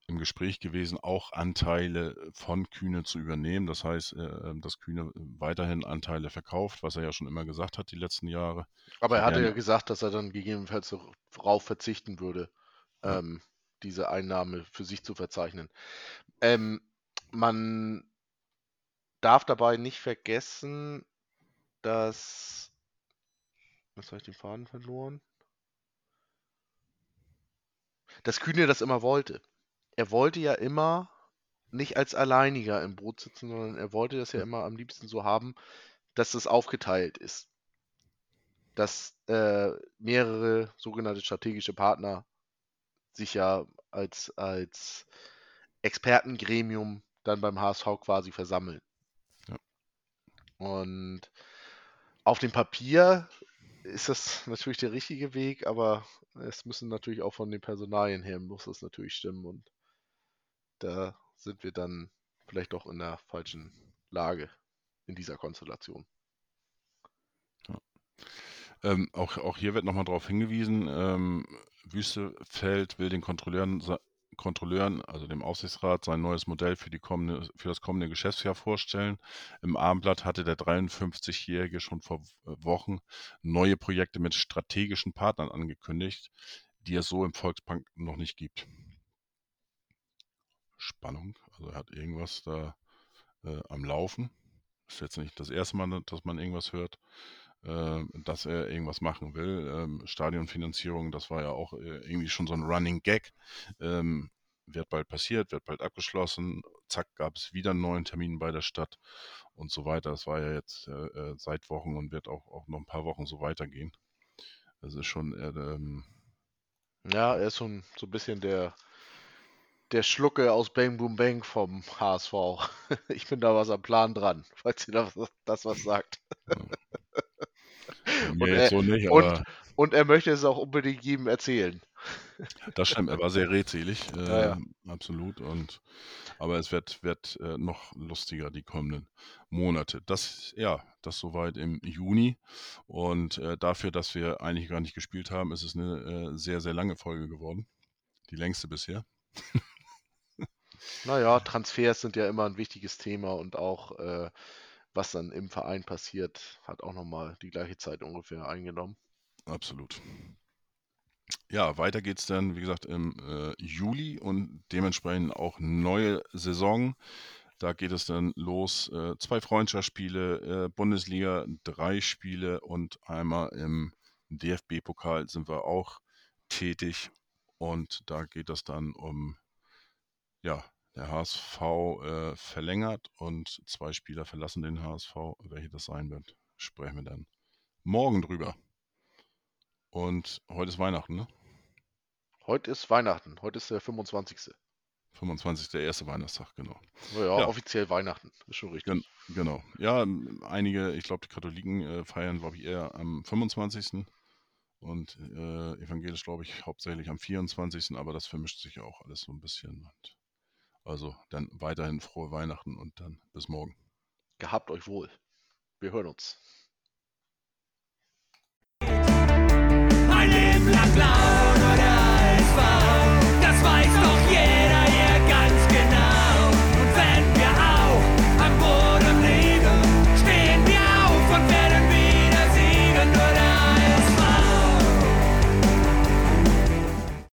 im Gespräch gewesen, auch Anteile von Kühne zu übernehmen. Das heißt, äh, ähm, dass Kühne weiterhin Anteile verkauft, was er ja schon immer gesagt hat die letzten Jahre. Aber er hatte ja gesagt, dass er dann gegebenenfalls darauf verzichten würde. Ähm, diese Einnahme für sich zu verzeichnen. Ähm, man darf dabei nicht vergessen, dass. Was habe ich den Faden verloren? Dass Kühne das immer wollte er wollte ja immer nicht als Alleiniger im Boot sitzen, sondern er wollte das ja hm. immer am liebsten so haben, dass es aufgeteilt ist. Dass äh, mehrere sogenannte strategische Partner sich ja als, als Expertengremium dann beim HSV quasi versammeln. Ja. Und auf dem Papier ist das natürlich der richtige Weg, aber es müssen natürlich auch von den Personalien her, muss das natürlich stimmen. Und da sind wir dann vielleicht doch in der falschen Lage in dieser Konstellation. Ja. Ähm, auch, auch hier wird nochmal darauf hingewiesen, ähm, Wüstefeld will den Kontrolleuren, Kontrolleuren, also dem Aufsichtsrat, sein neues Modell für, kommende, für das kommende Geschäftsjahr vorstellen. Im Abendblatt hatte der 53-Jährige schon vor Wochen neue Projekte mit strategischen Partnern angekündigt, die es so im Volksbank noch nicht gibt. Spannung. Also er hat irgendwas da äh, am Laufen. Ist jetzt nicht das erste Mal, dass man irgendwas hört, äh, dass er irgendwas machen will. Ähm, Stadionfinanzierung, das war ja auch äh, irgendwie schon so ein Running Gag. Ähm, wird bald passiert, wird bald abgeschlossen. Zack, gab es wieder einen neuen Termin bei der Stadt und so weiter. Das war ja jetzt äh, äh, seit Wochen und wird auch, auch noch ein paar Wochen so weitergehen. Das ist schon. Äh, ähm, ja, er ist so ein, so ein bisschen der der Schlucke aus Bang Boom Bang vom HSV. Ich bin da was am Plan dran, falls ihr das was sagt. Und, er, so nicht, und, und, er möchte es auch unbedingt jedem erzählen. Das stimmt, er war sehr redselig, äh, ja, ja. Ähm, absolut. Und, aber es wird, wird äh, noch lustiger die kommenden Monate. Das, ja, das soweit im Juni. Und äh, dafür, dass wir eigentlich gar nicht gespielt haben, ist es eine äh, sehr, sehr lange Folge geworden. Die längste bisher. Naja, Transfers sind ja immer ein wichtiges Thema und auch äh, was dann im Verein passiert, hat auch nochmal die gleiche Zeit ungefähr eingenommen. Absolut. Ja, weiter geht es dann, wie gesagt, im äh, Juli und dementsprechend auch neue Saison. Da geht es dann los. Äh, zwei Freundschaftsspiele, äh, Bundesliga, drei Spiele und einmal im DFB-Pokal sind wir auch tätig. Und da geht es dann um ja, der HSV äh, verlängert und zwei Spieler verlassen den HSV. Welche das sein wird, sprechen wir dann morgen drüber. Und heute ist Weihnachten, ne? Heute ist Weihnachten. Heute ist der 25. 25. der erste Weihnachtstag, genau. Oh ja, offiziell Weihnachten, ist schon richtig. Gen genau. Ja, einige, ich glaube, die Katholiken äh, feiern, glaube ich, eher am 25. Und äh, evangelisch, glaube ich, hauptsächlich am 24. Aber das vermischt sich auch alles so ein bisschen. Und also dann weiterhin frohe Weihnachten und dann bis morgen. Gehabt euch wohl. Wir hören uns.